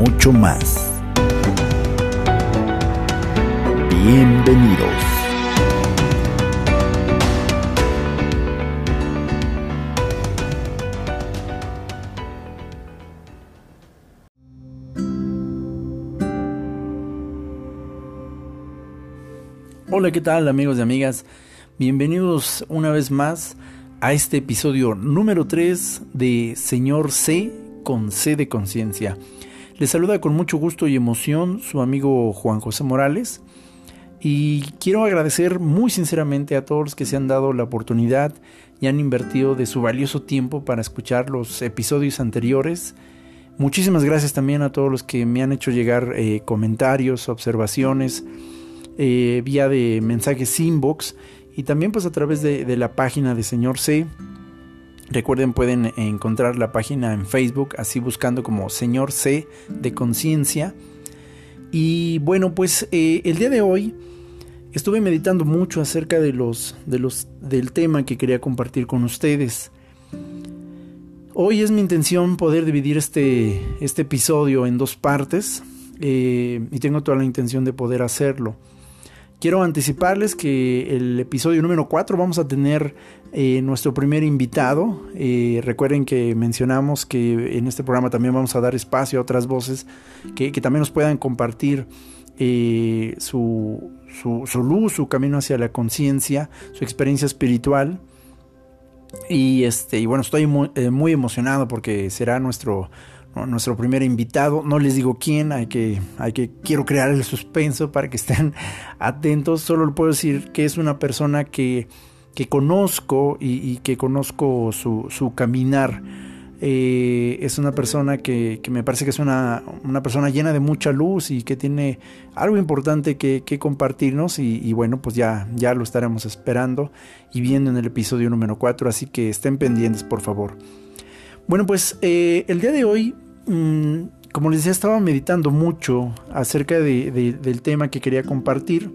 mucho más. Bienvenidos. Hola, ¿qué tal amigos y amigas? Bienvenidos una vez más a este episodio número 3 de Señor C con C de conciencia. Les saluda con mucho gusto y emoción su amigo Juan José Morales y quiero agradecer muy sinceramente a todos los que se han dado la oportunidad y han invertido de su valioso tiempo para escuchar los episodios anteriores. Muchísimas gracias también a todos los que me han hecho llegar eh, comentarios, observaciones eh, vía de mensajes inbox y también pues a través de, de la página de Señor C. Recuerden, pueden encontrar la página en Facebook, así buscando como Señor C de Conciencia. Y bueno, pues eh, el día de hoy estuve meditando mucho acerca de los, de los, del tema que quería compartir con ustedes. Hoy es mi intención poder dividir este, este episodio en dos partes eh, y tengo toda la intención de poder hacerlo. Quiero anticiparles que el episodio número 4 vamos a tener eh, nuestro primer invitado. Eh, recuerden que mencionamos que en este programa también vamos a dar espacio a otras voces que, también nos puedan compartir eh, su, luz, su camino hacia la conciencia, su experiencia espiritual. Y, este, y bueno, estoy muy emocionado porque será nuestro nuestro primer invitado. No les digo quién, hay que, hay que, quiero crear el suspenso para que estén atentos. Solo le puedo decir que es una persona que, que conozco y, que conozco su, su caminar. Eh, es una persona que, que, me parece que es una, una, persona llena de mucha luz y que tiene algo importante que, que compartirnos y, y, bueno, pues ya, ya lo estaremos esperando y viendo en el episodio número 4, así que estén pendientes por favor. Bueno, pues eh, el día de hoy, mm, como les decía, estaba meditando mucho acerca del tema que quería compartir.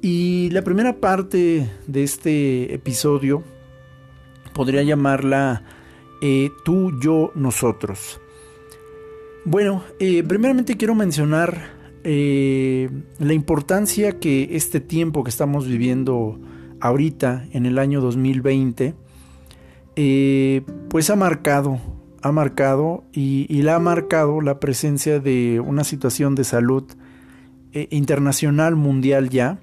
Y la primera parte de este episodio podría llamarla eh, tú, yo, nosotros. Bueno, eh, primeramente quiero mencionar la importancia que este tiempo que estamos viviendo ahorita, en el año 2020, eh, pues ha marcado, ha marcado y, la ha marcado la presencia de una situación de salud eh, internacional, mundial ya,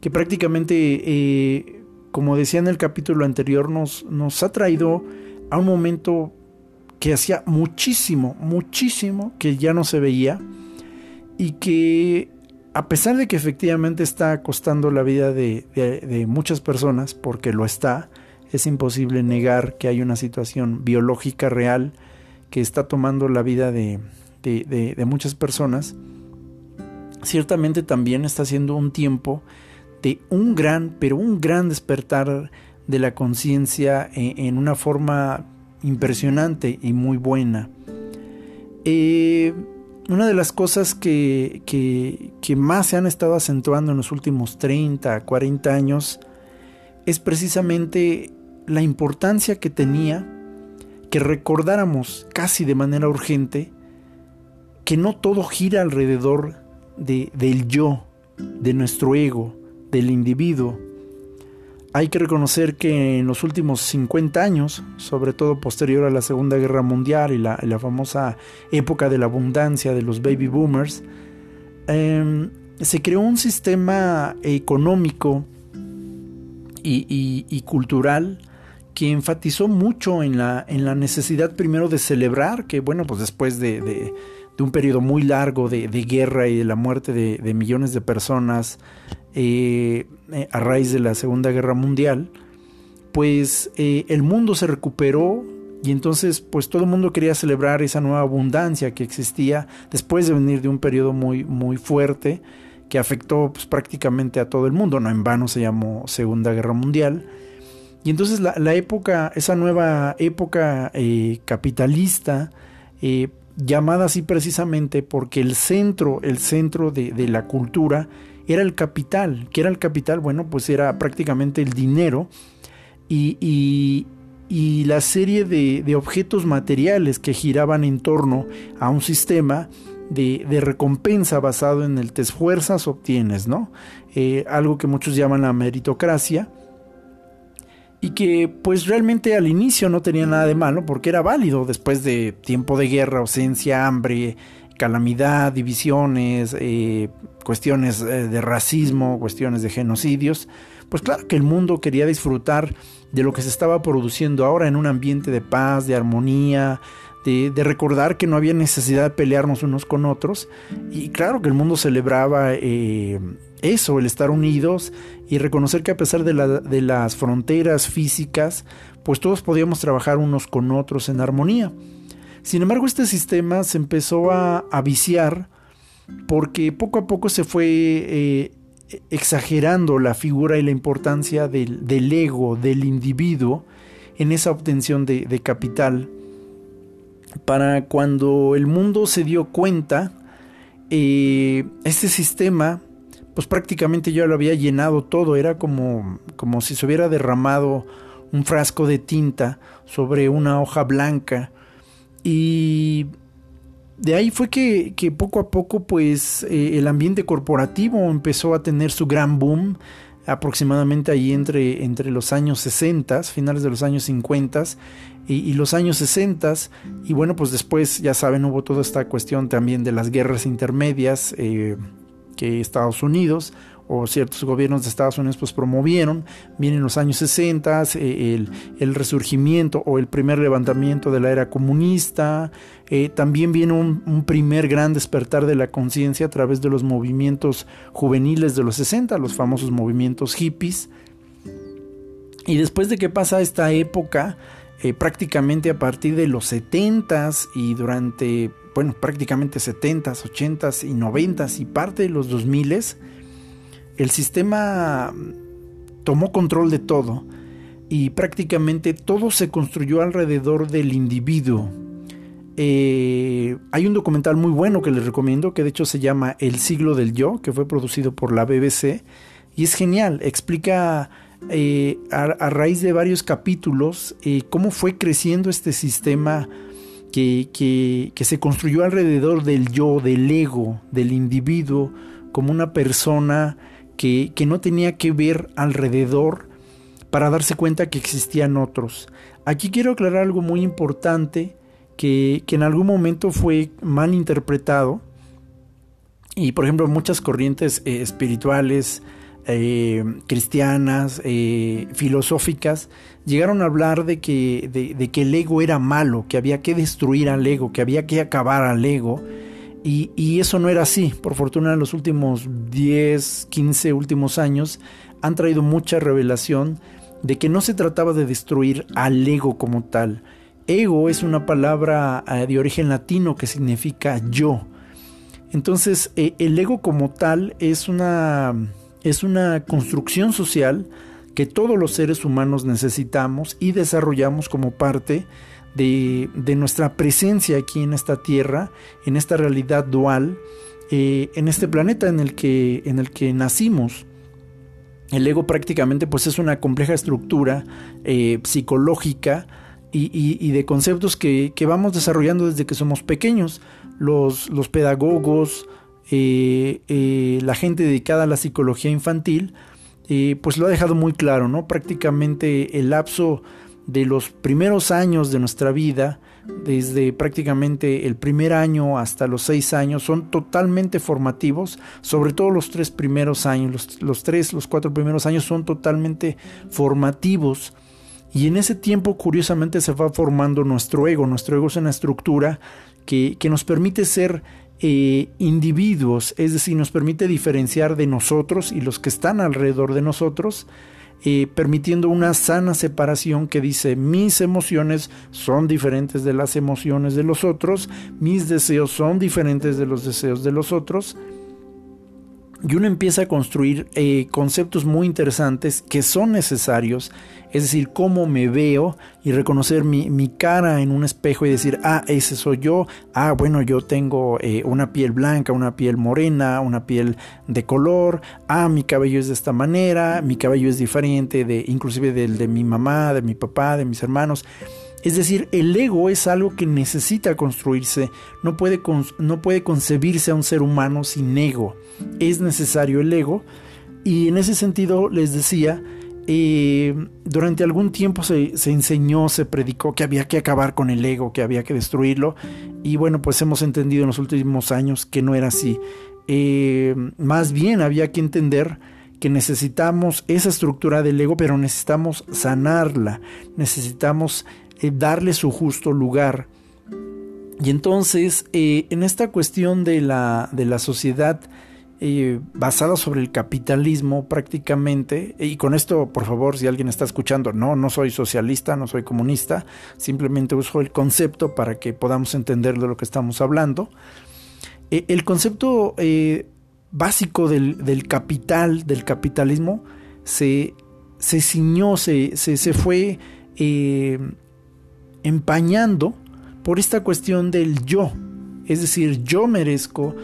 que prácticamente, eh, como decía en el capítulo anterior, nos, nos ha traído a un momento que hacía muchísimo, muchísimo que ya no se veía y que a pesar de que efectivamente está costando la vida de muchas personas, porque lo está, es imposible negar que hay una situación biológica real que está tomando la vida de, muchas personas, ciertamente también está siendo un tiempo de un gran, pero un gran despertar de la conciencia en, una forma impresionante y muy buena. Eh, una de las cosas que, que, que, más se han estado acentuando en los últimos 30, 40 años es precisamente la importancia que tenía que recordáramos casi de manera urgente que no todo gira alrededor de, del yo, de nuestro ego, del individuo. Hay que reconocer que en los últimos 50 años, sobre todo posterior a la Segunda Guerra Mundial y la, famosa época de la abundancia de los baby boomers, em, se creó un sistema económico y cultural que enfatizó mucho en la, en la necesidad primero de celebrar, que bueno, pues después de, de, un periodo muy largo de, guerra y de la muerte de, millones de personas eh, eh, a raíz de la Segunda Guerra Mundial, pues eh, el mundo se recuperó Y entonces, pues todo el mundo quería celebrar esa nueva abundancia que existía después de venir de un periodo muy, muy fuerte que afectó pues, prácticamente a todo el mundo. No en vano se llamó Segunda Guerra Mundial. Y entonces la, época, esa nueva época eh, capitalista, eh, llamada así precisamente porque el centro, el centro de, la cultura era el capital. ¿Qué era el capital? Bueno, pues era prácticamente el dinero y, la serie de, objetos materiales que giraban en torno a un sistema de, recompensa basado en el te esfuerzas, obtienes, ¿no? Eh, algo que muchos llaman la meritocracia y que pues realmente al inicio no tenía nada de malo porque era válido después de tiempo de guerra, ausencia, hambre, calamidad, divisiones, eh, cuestiones eh, de racismo, cuestiones de genocidios, pues claro que el mundo quería disfrutar de lo que se estaba produciendo ahora en un ambiente de paz, de armonía, de, recordar que no había necesidad de pelearnos unos con otros. Y claro que el mundo celebraba eh, eso, el estar unidos y reconocer que a pesar de, las fronteras físicas, pues todos podíamos trabajar unos con otros en armonía. Sin embargo, este sistema se empezó a, viciar porque poco a poco se fue eh, exagerando la figura y la importancia del, ego, del individuo, en esa obtención de capital para cuando el mundo se dio cuenta, eh, este sistema, pues prácticamente ya lo había llenado todo, era como, como si se hubiera derramado un frasco de tinta sobre una hoja blanca. Y de ahí fue que, poco a poco pues eh, el ambiente corporativo empezó a tener su gran boom aproximadamente ahí entre, entre los años 60, finales de los años 50 y, los años 60. Y bueno, pues después, ya saben, hubo toda esta cuestión también de las guerras intermedias eh, que Estados Unidos o ciertos gobiernos de Estados Unidos pues promovieron. Vienen los años 60, eh, el, resurgimiento o el primer levantamiento de la era comunista. Eh, también viene un, un, primer gran despertar de la conciencia a través de los movimientos juveniles de los 60, los famosos movimientos hippies. Y después de que pasa esta época, eh, prácticamente a partir de los 70s y durante, bueno, prácticamente 70s, 80s y 90s y parte de los 2000s, el sistema tomó control de todo y prácticamente todo se construyó alrededor del individuo. Eh, hay un documental muy bueno que les recomiendo, que de hecho se llama El siglo del yo, que fue producido por la BBC, y es genial, explica eh, a, raíz de varios capítulos eh, cómo fue creciendo este sistema que, que, se construyó alrededor del yo, del ego, del individuo, como una persona que, que no tenía que ver alrededor para darse cuenta que existían otros. Aquí quiero aclarar algo muy importante que, que en algún momento fue mal interpretado y por ejemplo muchas corrientes eh, espirituales, eh, cristianas, eh, filosóficas, llegaron a hablar de que, de, que, el ego era malo, que había que destruir al ego, que había que acabar al ego. Y, eso no era así. Por fortuna, en los últimos 10, 15 últimos años han traído mucha revelación de que no se trataba de destruir al ego como tal. Ego es una palabra eh, de origen latino que significa yo. Entonces, el ego como tal es una es una construcción social que todos los seres humanos necesitamos y desarrollamos como parte de, nuestra presencia aquí en esta tierra, en esta realidad dual, eh, en este planeta en el, que, en el que nacimos. El ego prácticamente pues es una compleja estructura eh, psicológica y, de conceptos que, vamos desarrollando desde que somos pequeños. Los, los pedagogos, eh, eh, la gente dedicada a la psicología infantil, eh, pues lo ha dejado muy claro, ¿no? Prácticamente el lapso de los primeros años de nuestra vida, desde prácticamente el primer año hasta los seis años, son totalmente formativos, sobre todo los tres primeros años, los, los tres, los cuatro primeros años son totalmente formativos. Y en ese tiempo, curiosamente, se va formando nuestro ego. Nuestro ego es una estructura que, que nos permite ser eh, individuos, es decir, nos permite diferenciar de nosotros y los que están alrededor de nosotros eh, permitiendo una sana separación que dice mis emociones son diferentes de las emociones de los otros, mis deseos son diferentes de los deseos de los otros, y uno empieza a construir eh, conceptos muy interesantes que son necesarios, es decir, cómo me veo y reconocer mi, cara en un espejo y decir, ah, ese soy yo, ah, bueno, yo tengo eh, una piel blanca, una piel morena, una piel de color, ah, mi cabello es de esta manera, mi cabello es diferente de inclusive del de mi mamá, de mi papá, de mis hermanos. Es decir, el ego es algo que necesita construirse, no puede, no puede concebirse a un ser humano sin ego. Es necesario el ego y en ese sentido les decía, eh, durante algún tiempo se, enseñó, se predicó que había que acabar con el ego, que había que destruirlo y bueno, pues hemos entendido en los últimos años que no era así. Eh, más bien había que entender que necesitamos esa estructura del ego, pero necesitamos sanarla, necesitamos eh, darle su justo lugar. Y entonces, eh, en esta cuestión de la, de la sociedad eh, basada sobre el capitalismo prácticamente, y con esto, por favor, si alguien está escuchando, no, no soy socialista, no soy comunista, simplemente uso el concepto para que podamos entender de lo que estamos hablando. el concepto básico del, capital, del capitalismo, se, se ciñó, se, se, se fue empañando por esta cuestión del yo. Es decir, yo merezco,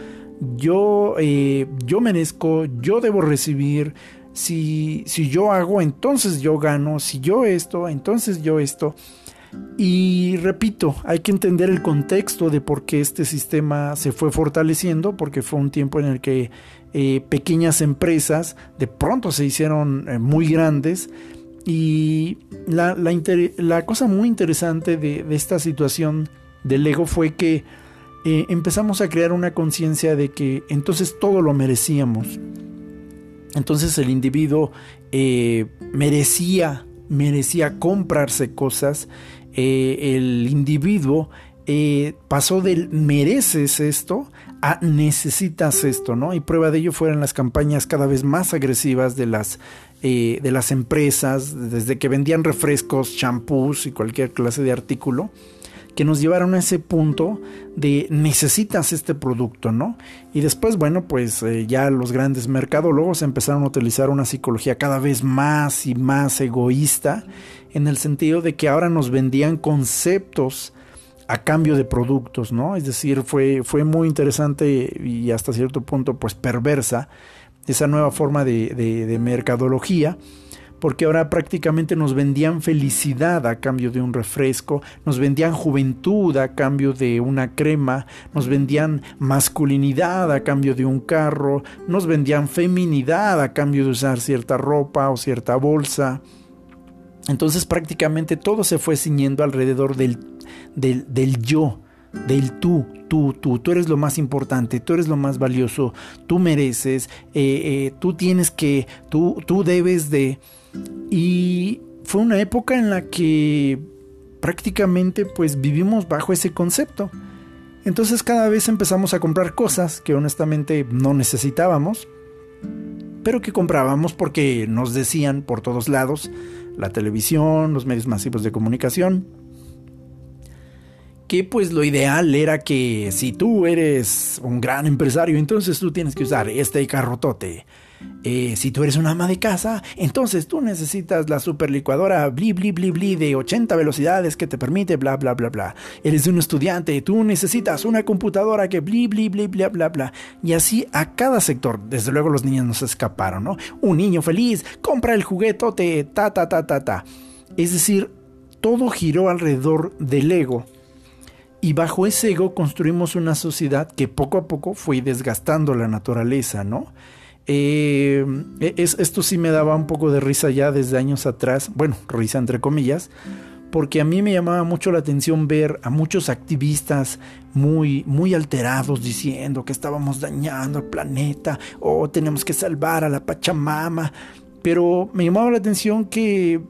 yo, eh, yo merezco, yo debo recibir. Si, si yo hago, entonces yo gano. Si yo esto, entonces yo esto. Y repito, hay que entender el contexto de por qué este sistema se fue fortaleciendo, porque fue un tiempo en el que eh, pequeñas empresas de pronto se hicieron eh, muy grandes y la, la, cosa muy interesante de, esta situación del ego fue que eh, empezamos a crear una conciencia de que entonces todo lo merecíamos. Entonces el individuo eh, merecía, merecía comprarse cosas. Eh, el individuo pasó del mereces esto a necesitas esto, ¿no? Y prueba de ello fueron las campañas cada vez más agresivas de las de las empresas, desde que vendían refrescos, champús y cualquier clase de artículo, que nos llevaron a ese punto de necesitas este producto, ¿no? Y después, bueno, pues eh, ya los grandes mercadólogos empezaron a utilizar una psicología cada vez más y más egoísta, en el sentido de que ahora nos vendían conceptos a cambio de productos, ¿no? Es decir, fue, fue muy interesante y hasta cierto punto, pues perversa esa nueva forma de, mercadología porque ahora prácticamente nos vendían felicidad a cambio de un refresco, nos vendían juventud a cambio de una crema, nos vendían masculinidad a cambio de un carro, nos vendían feminidad a cambio de usar cierta ropa o cierta bolsa. Entonces prácticamente todo se fue ciñendo alrededor del, del, del yo, del tú, tú, tú, tú eres lo más importante, tú eres lo más valioso, tú mereces, eh, eh, tú tienes que, tú, tú debes de... Y fue una época en la que prácticamente pues vivimos bajo ese concepto. Entonces cada vez empezamos a comprar cosas que honestamente no necesitábamos, pero que comprábamos porque nos decían por todos lados, la televisión, los medios masivos de comunicación, que pues lo ideal era que si tú eres un gran empresario, entonces tú tienes que usar este carrotote. Eh, si tú eres una ama de casa, entonces tú necesitas la super licuadora bli bli bli bli de 80 velocidades que te permite bla bla bla bla. Eres un estudiante, tú necesitas una computadora que bli bli bli bla bla bla. Y así a cada sector. Desde luego los niños no se escaparon, ¿no? Un niño feliz, compra el juguetote, ta ta ta ta ta. Es decir, todo giró alrededor del ego y bajo ese ego construimos una sociedad que poco a poco fue desgastando la naturaleza, ¿no? Eh, e, esto sí me daba un poco de risa ya desde años atrás, bueno, risa entre comillas, porque a mí me llamaba mucho la atención ver a muchos activistas muy, muy alterados diciendo que estábamos dañando el planeta o tenemos que salvar a la Pachamama, pero me llamaba la atención que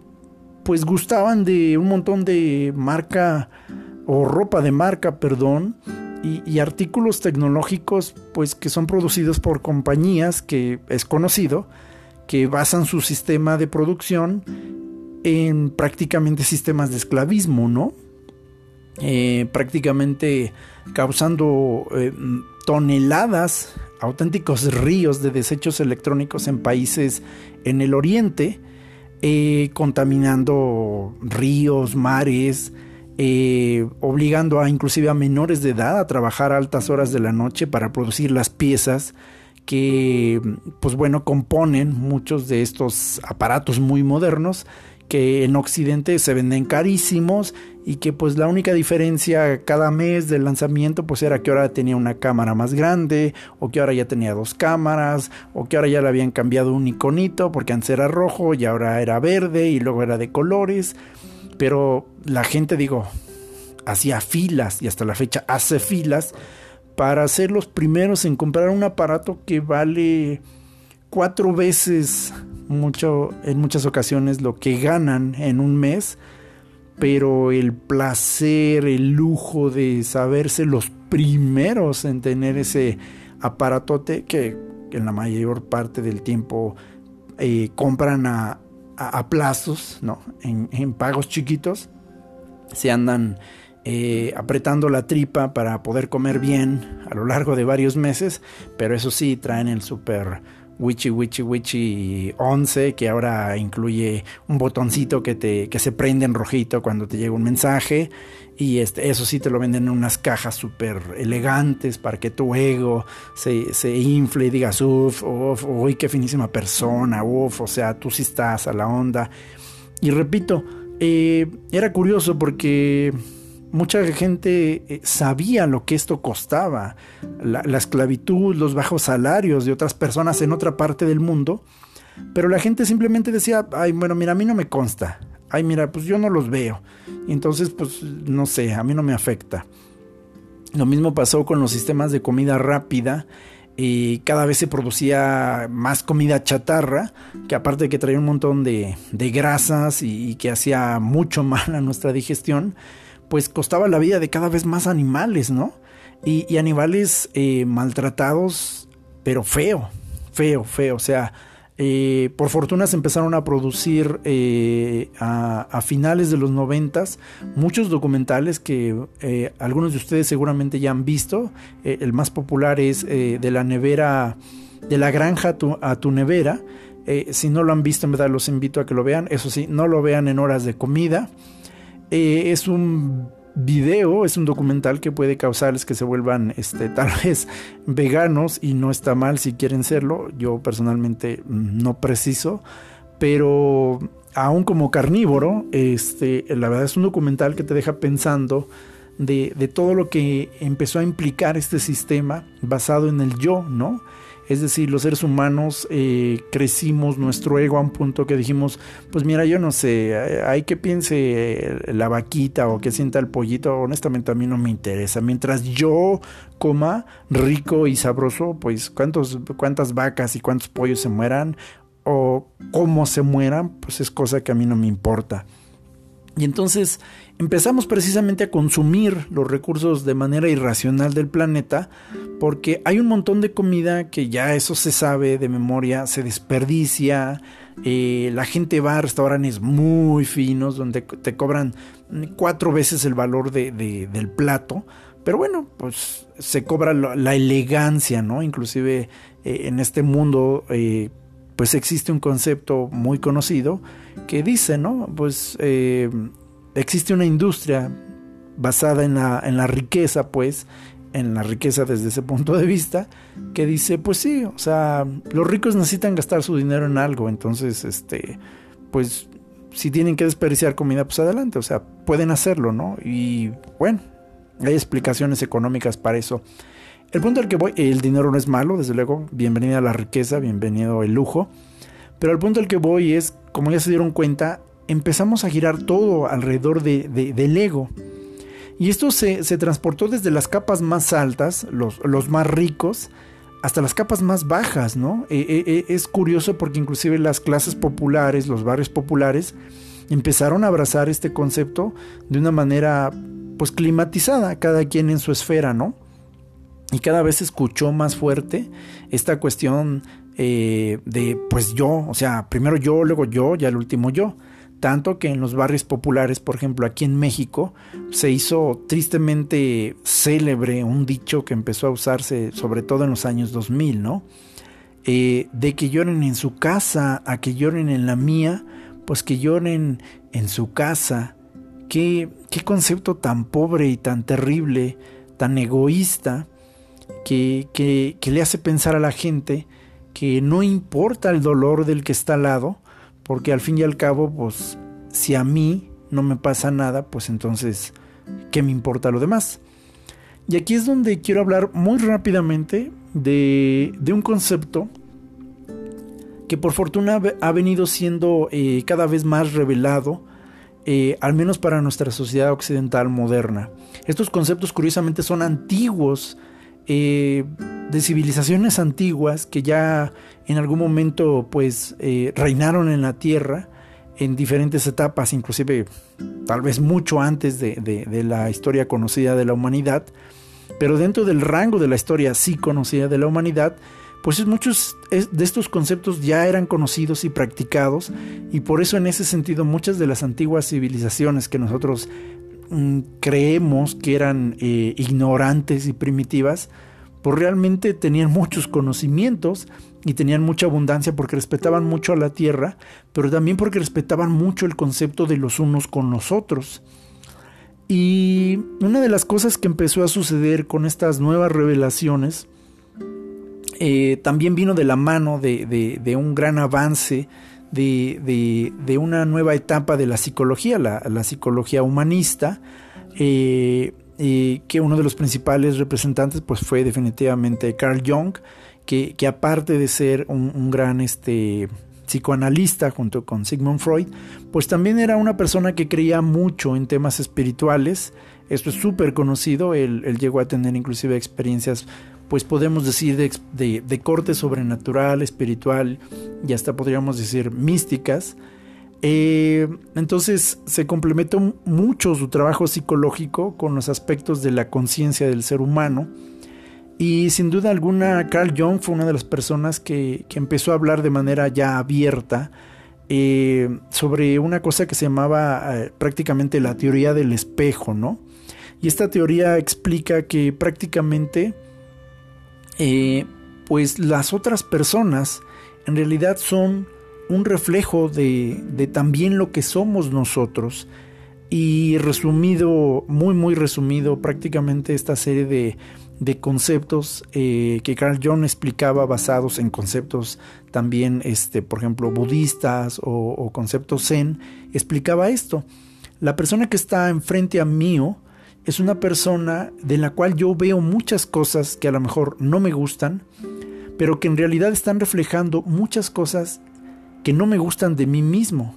pues gustaban de un montón de marca o ropa de marca, perdón, y, artículos tecnológicos pues que son producidos por compañías que es conocido que basan su sistema de producción en prácticamente sistemas de esclavismo, ¿no? Eh, prácticamente causando eh, toneladas, auténticos ríos de desechos electrónicos en países en el oriente, eh, contaminando ríos, mares, obligando a inclusive a menores de edad a trabajar a altas horas de la noche para producir las piezas que, pues bueno, componen muchos de estos aparatos muy modernos que en Occidente se venden carísimos y que pues la única diferencia cada mes del lanzamiento pues era que ahora tenía una cámara más grande o que ahora ya tenía dos cámaras o que ahora ya le habían cambiado un iconito porque antes era rojo y ahora era verde y luego era de colores pero la gente digo hacía filas y hasta la fecha hace filas para ser los primeros en comprar un aparato que vale cuatro veces mucho en muchas ocasiones lo que ganan en un mes pero el placer, el lujo de saberse los primeros en tener ese aparatote que, en la mayor parte del tiempo eh, compran a, plazos, ¿no? En, en, pagos chiquitos, se andan eh, apretando la tripa para poder comer bien a lo largo de varios meses, pero eso sí, traen el super Wichi Wichi Wichi 11 que ahora incluye un botoncito que, te, que se prende en rojito cuando te llega un mensaje y este, eso sí te lo venden en unas cajas súper elegantes para que tu ego se, se infle y digas, uff, uff, uy, qué finísima persona, uff, o sea, tú sí estás a la onda. Y repito, eh, era curioso porque mucha gente eh, sabía lo que esto costaba, la, esclavitud, los bajos salarios de otras personas en otra parte del mundo, pero la gente simplemente decía, ay, bueno, mira, a mí no me consta, ay, mira, pues yo no los veo, y entonces, pues, no sé, a mí no me afecta. Lo mismo pasó con los sistemas de comida rápida, y cada vez se producía más comida chatarra, que aparte de que traía un montón de, grasas y que hacía mucho mal a nuestra digestión, pues costaba la vida de cada vez más animales, ¿no? Y, animales eh, maltratados, pero feo, feo, feo. O sea, eh, por fortuna se empezaron a producir eh, a, finales de los noventas muchos documentales que algunos de ustedes seguramente ya han visto. el más popular es de la nevera, de la granja a tu nevera. si no lo han visto, en verdad los invito a que lo vean. Eso sí, no lo vean en horas de comida. Eh, es un video, es un documental que puede causarles que se vuelvan este, tal vez veganos y no está mal si quieren serlo. Yo personalmente no preciso, pero aún como carnívoro, este, la verdad es un documental que te deja pensando de, de todo lo que empezó a implicar este sistema basado en el yo, ¿no? Es decir, los seres humanos eh, crecimos nuestro ego a un punto que dijimos, pues mira, yo no sé, hay que piense la vaquita o que sienta el pollito, honestamente a mí no me interesa. Mientras yo coma rico y sabroso, pues cuántos, cuántas vacas y cuántos pollos se mueran o cómo se mueran, pues es cosa que a mí no me importa. Y entonces empezamos precisamente a consumir los recursos de manera irracional del planeta porque hay un montón de comida que ya eso se sabe de memoria, se desperdicia, eh, la gente va a restaurantes muy finos donde te cobran cuatro veces el valor de, del plato, pero bueno, pues se cobra la, elegancia, ¿no? Inclusive eh, en este mundo eh, pues existe un concepto muy conocido que dice, ¿no? Pues existe una industria basada en la, en la riqueza, pues, en la riqueza desde ese punto de vista, que dice, pues sí, o sea, los ricos necesitan gastar su dinero en algo, entonces, este, pues, si tienen que desperdiciar comida, pues adelante, o sea, pueden hacerlo, ¿no? Y bueno, hay explicaciones económicas para eso. El punto al que voy, el dinero no es malo, desde luego, bienvenida a la riqueza, bienvenido el lujo, pero el punto al que voy es, como ya se dieron cuenta, empezamos a girar todo alrededor de, del ego. Y esto se, transportó desde las capas más altas, los, los, más ricos, hasta las capas más bajas, ¿no? E, e, e, es curioso porque inclusive las clases populares, los barrios populares, empezaron a abrazar este concepto de una manera pues climatizada, cada quien en su esfera, ¿no? Y cada vez se escuchó más fuerte esta cuestión eh, de pues yo, o sea, primero yo, luego yo y al último yo. Tanto que en los barrios populares, por ejemplo, aquí en México, se hizo tristemente célebre un dicho que empezó a usarse sobre todo en los años 2000, ¿no? Eh, de que lloren en su casa a que lloren en la mía, pues que lloren en su casa. Qué, qué concepto tan pobre y tan terrible, tan egoísta, que, que, que le hace pensar a la gente que no importa el dolor del que está al lado, porque al fin y al cabo, pues si a mí no me pasa nada, pues entonces, ¿qué me importa lo demás? Y aquí es donde quiero hablar muy rápidamente de, un concepto que por fortuna ha venido siendo eh, cada vez más revelado, eh, al menos para nuestra sociedad occidental moderna. Estos conceptos curiosamente son antiguos, eh, de civilizaciones antiguas que ya en algún momento pues reinaron en la tierra en diferentes etapas, inclusive tal vez mucho antes de, de la historia conocida de la humanidad, pero dentro del rango de la historia sí conocida de la humanidad, pues muchos de estos conceptos ya eran conocidos y practicados y por eso en ese sentido muchas de las antiguas civilizaciones que nosotros mm, creemos que eran eh, ignorantes y primitivas, pues realmente tenían muchos conocimientos y tenían mucha abundancia porque respetaban mucho a la tierra, pero también porque respetaban mucho el concepto de los unos con los otros. Y una de las cosas que empezó a suceder con estas nuevas revelaciones, eh, también vino de la mano de, un gran avance de, una nueva etapa de la psicología, la, psicología humanista, eh, eh, que uno de los principales representantes pues, fue definitivamente Carl Jung, que, aparte de ser un, gran este, psicoanalista junto con Sigmund Freud, pues también era una persona que creía mucho en temas espirituales. Esto es súper conocido, él, él, llegó a tener inclusive experiencias pues podemos decir de, corte sobrenatural, espiritual y hasta podríamos decir místicas. Eh, entonces se complementó mucho su trabajo psicológico con los aspectos de la conciencia del ser humano. Y sin duda alguna, Carl Jung fue una de las personas que, empezó a hablar de manera ya abierta eh, sobre una cosa que se llamaba eh, prácticamente la teoría del espejo, ¿no? Y esta teoría explica que prácticamente pues las otras personas en realidad son un reflejo de, también lo que somos nosotros. Y resumido, muy muy resumido, prácticamente esta serie de, conceptos eh, que Carl Jung explicaba basados en conceptos también, este, por ejemplo, budistas o, o conceptos zen, explicaba esto. La persona que está enfrente a mío es una persona de la cual yo veo muchas cosas que a lo mejor no me gustan, pero que en realidad están reflejando muchas cosas que no me gustan de mí mismo.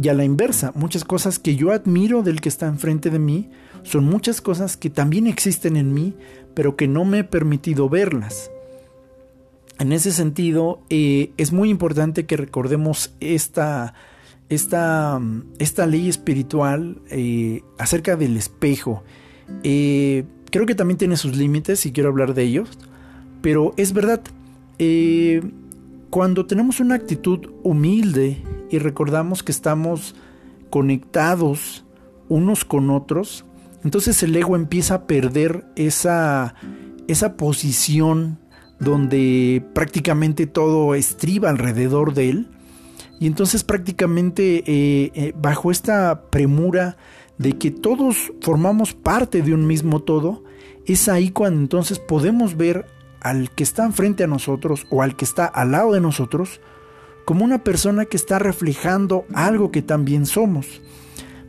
Y a la inversa, muchas cosas que yo admiro del que está enfrente de mí son muchas cosas que también existen en mí, pero que no me he permitido verlas. En ese sentido, eh, es muy importante que recordemos esta esta, esta ley espiritual eh, acerca del espejo. Eh, creo que también tiene sus límites y quiero hablar de ellos, pero es verdad, cuando tenemos una actitud humilde y recordamos que estamos conectados unos con otros, entonces el ego empieza a perder esa, esa posición donde prácticamente todo estriba alrededor de él. Y entonces prácticamente eh, eh, bajo esta premura de que todos formamos parte de un mismo todo, es ahí cuando entonces podemos ver al que está enfrente a nosotros o al que está al lado de nosotros como una persona que está reflejando algo que también somos.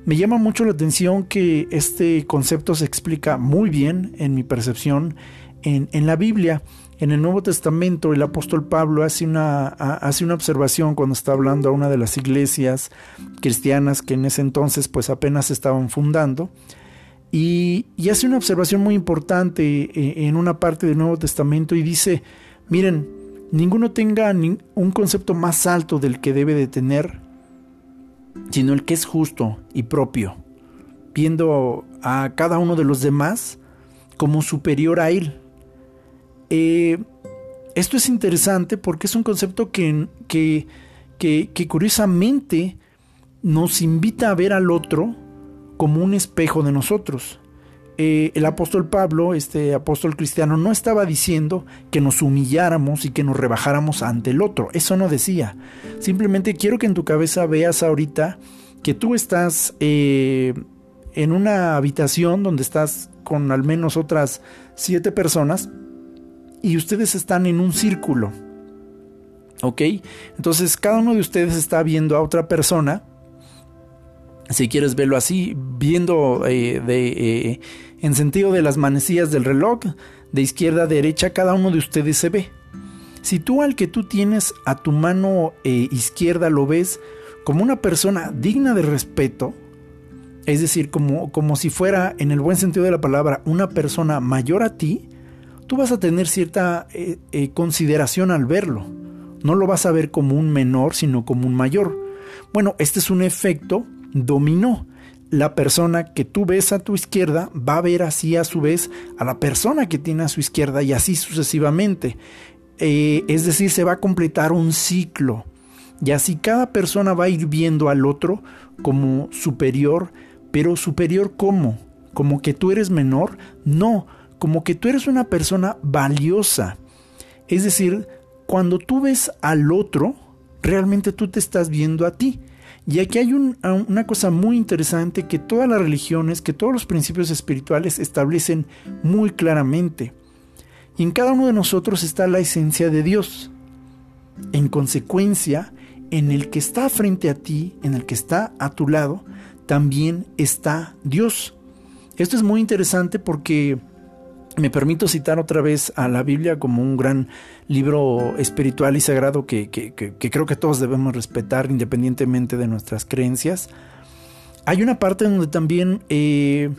Me llama mucho la atención que este concepto se explica muy bien, en mi percepción, en, en la Biblia. En el Nuevo Testamento el apóstol Pablo hace una, hace una observación cuando está hablando a una de las iglesias cristianas que en ese entonces pues apenas estaban fundando y, hace una observación muy importante eh, en una parte del Nuevo Testamento y dice, miren, ninguno tenga un concepto más alto del que debe de tener, sino el que es justo y propio, viendo a cada uno de los demás como superior a él. Eh, esto es interesante porque es un concepto que, que, que, curiosamente nos invita a ver al otro como un espejo de nosotros. Eh, el apóstol Pablo, este apóstol cristiano, no estaba diciendo que nos humilláramos y que nos rebajáramos ante el otro. Eso no decía. Simplemente quiero que en tu cabeza veas ahorita que tú estás eh, en una habitación donde estás con al menos otras siete personas y ustedes están en un círculo. ¿Ok? Entonces cada uno de ustedes está viendo a otra persona. Si quieres verlo así, viendo eh, de, eh, en sentido de las manecillas del reloj, de izquierda a derecha, cada uno de ustedes se ve. Si tú al que tú tienes a tu mano izquierda lo ves como una persona digna de respeto, es decir, como, como si fuera, en el buen sentido de la palabra, una persona mayor a ti, tú vas a tener cierta eh, eh, consideración al verlo. No lo vas a ver como un menor, sino como un mayor. Bueno, este es un efecto dominó. La persona que tú ves a tu izquierda va a ver así a su vez a la persona que tiene a su izquierda y así sucesivamente. Eh, es decir, se va a completar un ciclo. Y así cada persona va a ir viendo al otro como superior, pero superior ¿cómo? ¿Como que tú eres menor? No, como que tú eres una persona valiosa. Es decir, cuando tú ves al otro, realmente tú te estás viendo a ti. Y aquí hay una cosa muy interesante que todas las religiones, que todos los principios espirituales establecen muy claramente. Y en cada uno de nosotros está la esencia de Dios. En consecuencia, en el que está frente a ti, en el que está a tu lado, también está Dios. Esto es muy interesante porque me permito citar otra vez a la Biblia como un gran libro espiritual y sagrado que, creo que todos debemos respetar independientemente de nuestras creencias. Hay una parte donde también eh,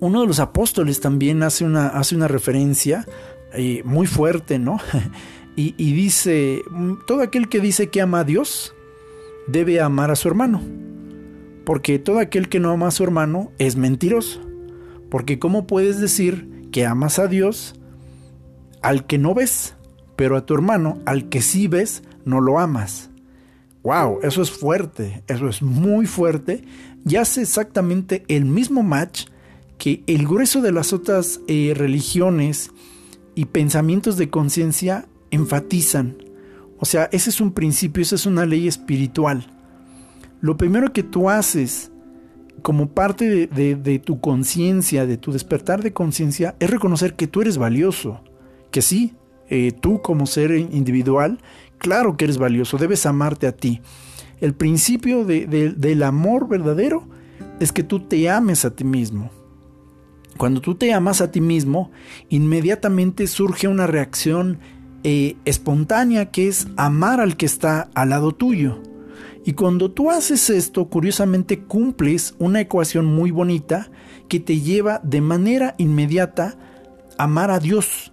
uno de los apóstoles también hace una, hace una referencia eh, muy fuerte, ¿no? Y, dice, todo aquel que dice que ama a Dios debe amar a su hermano. Porque todo aquel que no ama a su hermano es mentiroso. Porque ¿cómo puedes decir que amas a Dios al que no ves, pero a tu hermano, al que sí ves, no lo amas? ¡Wow! Eso es fuerte, eso es muy fuerte y hace exactamente el mismo match que el grueso de las otras eh, religiones y pensamientos de conciencia enfatizan. O sea, ese es un principio, esa es una ley espiritual. Lo primero que tú haces como parte de, tu conciencia, de tu despertar de conciencia, es reconocer que tú eres valioso. Que sí, eh, tú como ser individual, claro que eres valioso, debes amarte a ti. El principio del amor verdadero es que tú te ames a ti mismo. Cuando tú te amas a ti mismo, inmediatamente surge una reacción eh, espontánea que es amar al que está al lado tuyo. Y cuando tú haces esto, curiosamente cumples una ecuación muy bonita que te lleva de manera inmediata a amar a Dios.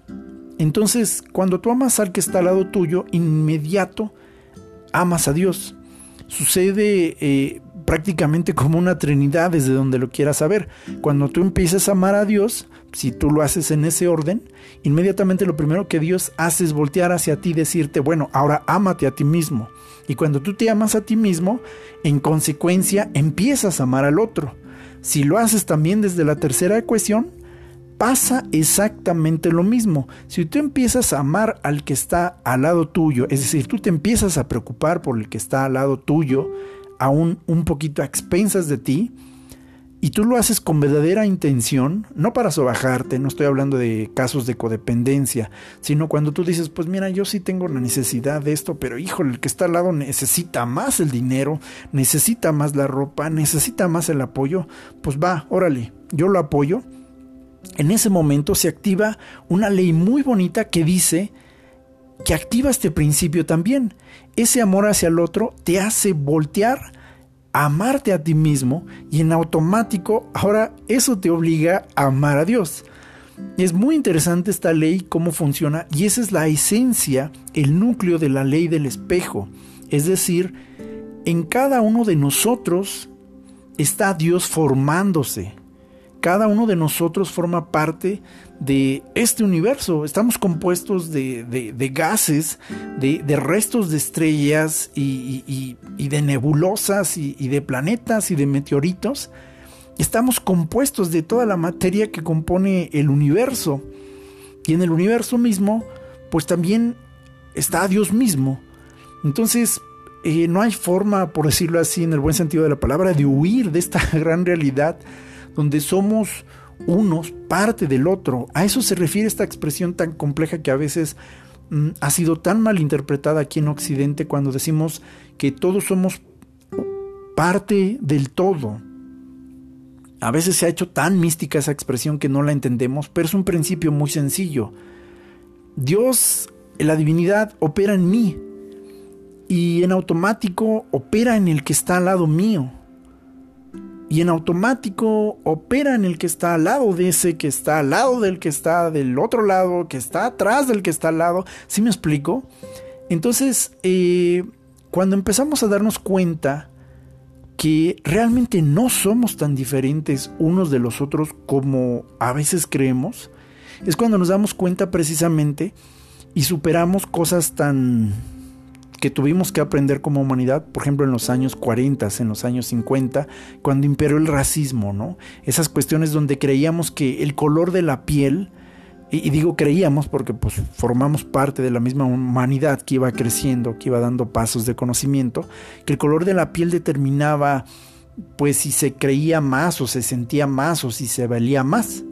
Entonces, cuando tú amas al que está al lado tuyo, inmediato amas a Dios. Sucede eh, prácticamente como una trinidad desde donde lo quieras saber. Cuando tú empiezas a amar a Dios, si tú lo haces en ese orden, inmediatamente lo primero que Dios hace es voltear hacia ti y decirte, bueno, ahora ámate a ti mismo. Y cuando tú te amas a ti mismo, en consecuencia empiezas a amar al otro. Si lo haces también desde la tercera ecuación, pasa exactamente lo mismo. Si tú empiezas a amar al que está al lado tuyo, es decir, tú te empiezas a preocupar por el que está al lado tuyo, aún un poquito a expensas de ti, y tú lo haces con verdadera intención, no para sobajarte, no estoy hablando de casos de codependencia, sino cuando tú dices, pues mira, yo sí tengo la necesidad de esto, pero híjole, el que está al lado necesita más el dinero, necesita más la ropa, necesita más el apoyo, pues va, órale, yo lo apoyo. En ese momento se activa una ley muy bonita que dice que activa este principio también. Ese amor hacia el otro te hace voltear amarte a ti mismo y en automático ahora eso te obliga a amar a Dios. Es muy interesante esta ley, cómo funciona, y esa es la esencia, el núcleo de la ley del espejo. Es decir, en cada uno de nosotros está Dios formándose. cada uno de nosotros forma parte de este universo. Estamos compuestos de, gases, de, restos de estrellas y, de nebulosas y, de planetas y de meteoritos. Estamos compuestos de toda la materia que compone el universo. Y en el universo mismo, pues también está Dios mismo. Entonces, eh, no hay forma, por decirlo así, en el buen sentido de la palabra, de huir de esta gran realidad donde somos unos parte del otro. A eso se refiere esta expresión tan compleja que a veces mm, ha sido tan mal interpretada aquí en Occidente cuando decimos que todos somos parte del todo. A veces se ha hecho tan mística esa expresión que no la entendemos, pero es un principio muy sencillo. Dios, la divinidad, opera en mí y en automático opera en el que está al lado mío y en automático opera en el que está al lado de ese que está al lado del que está del otro lado, que está atrás del que está al lado. ¿Sí me explico? Entonces, eh, cuando empezamos a darnos cuenta que realmente no somos tan diferentes unos de los otros como a veces creemos, es cuando nos damos cuenta precisamente y superamos cosas tan que tuvimos que aprender como humanidad, por ejemplo, en los años 40, en los años 50, cuando imperó el racismo, ¿no? Esas cuestiones donde creíamos que el color de la piel, y, digo creíamos porque pues formamos parte de la misma humanidad que iba creciendo, que iba dando pasos de conocimiento, que el color de la piel determinaba pues si se creía más o se sentía más o si se valía más.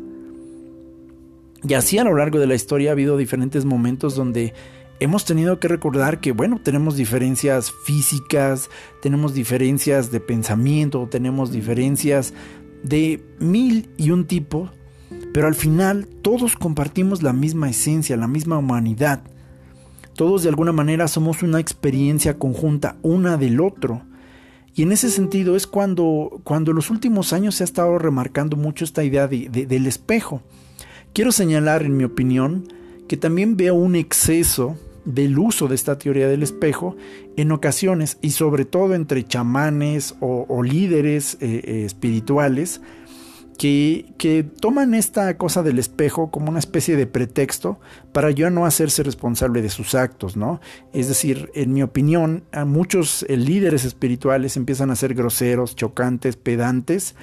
Y así a lo largo de la historia ha habido diferentes momentos donde hemos tenido que recordar que, bueno, tenemos diferencias físicas, tenemos diferencias de pensamiento, tenemos diferencias de mil y un tipo, pero al final todos compartimos la misma esencia, la misma humanidad. Todos de alguna manera somos una experiencia conjunta una del otro. Y en ese sentido es cuando, cuando en los últimos años se ha estado remarcando mucho esta idea del espejo. Quiero señalar, en mi opinión, que también veo un exceso del uso de esta teoría del espejo en ocasiones y sobre todo entre chamanes o, líderes eh, eh, espirituales que, que, toman esta cosa del espejo como una especie de pretexto para ya no hacerse responsable de sus actos, ¿no? Es decir, en mi opinión, a muchos eh, líderes espirituales empiezan a ser groseros, chocantes, pedantes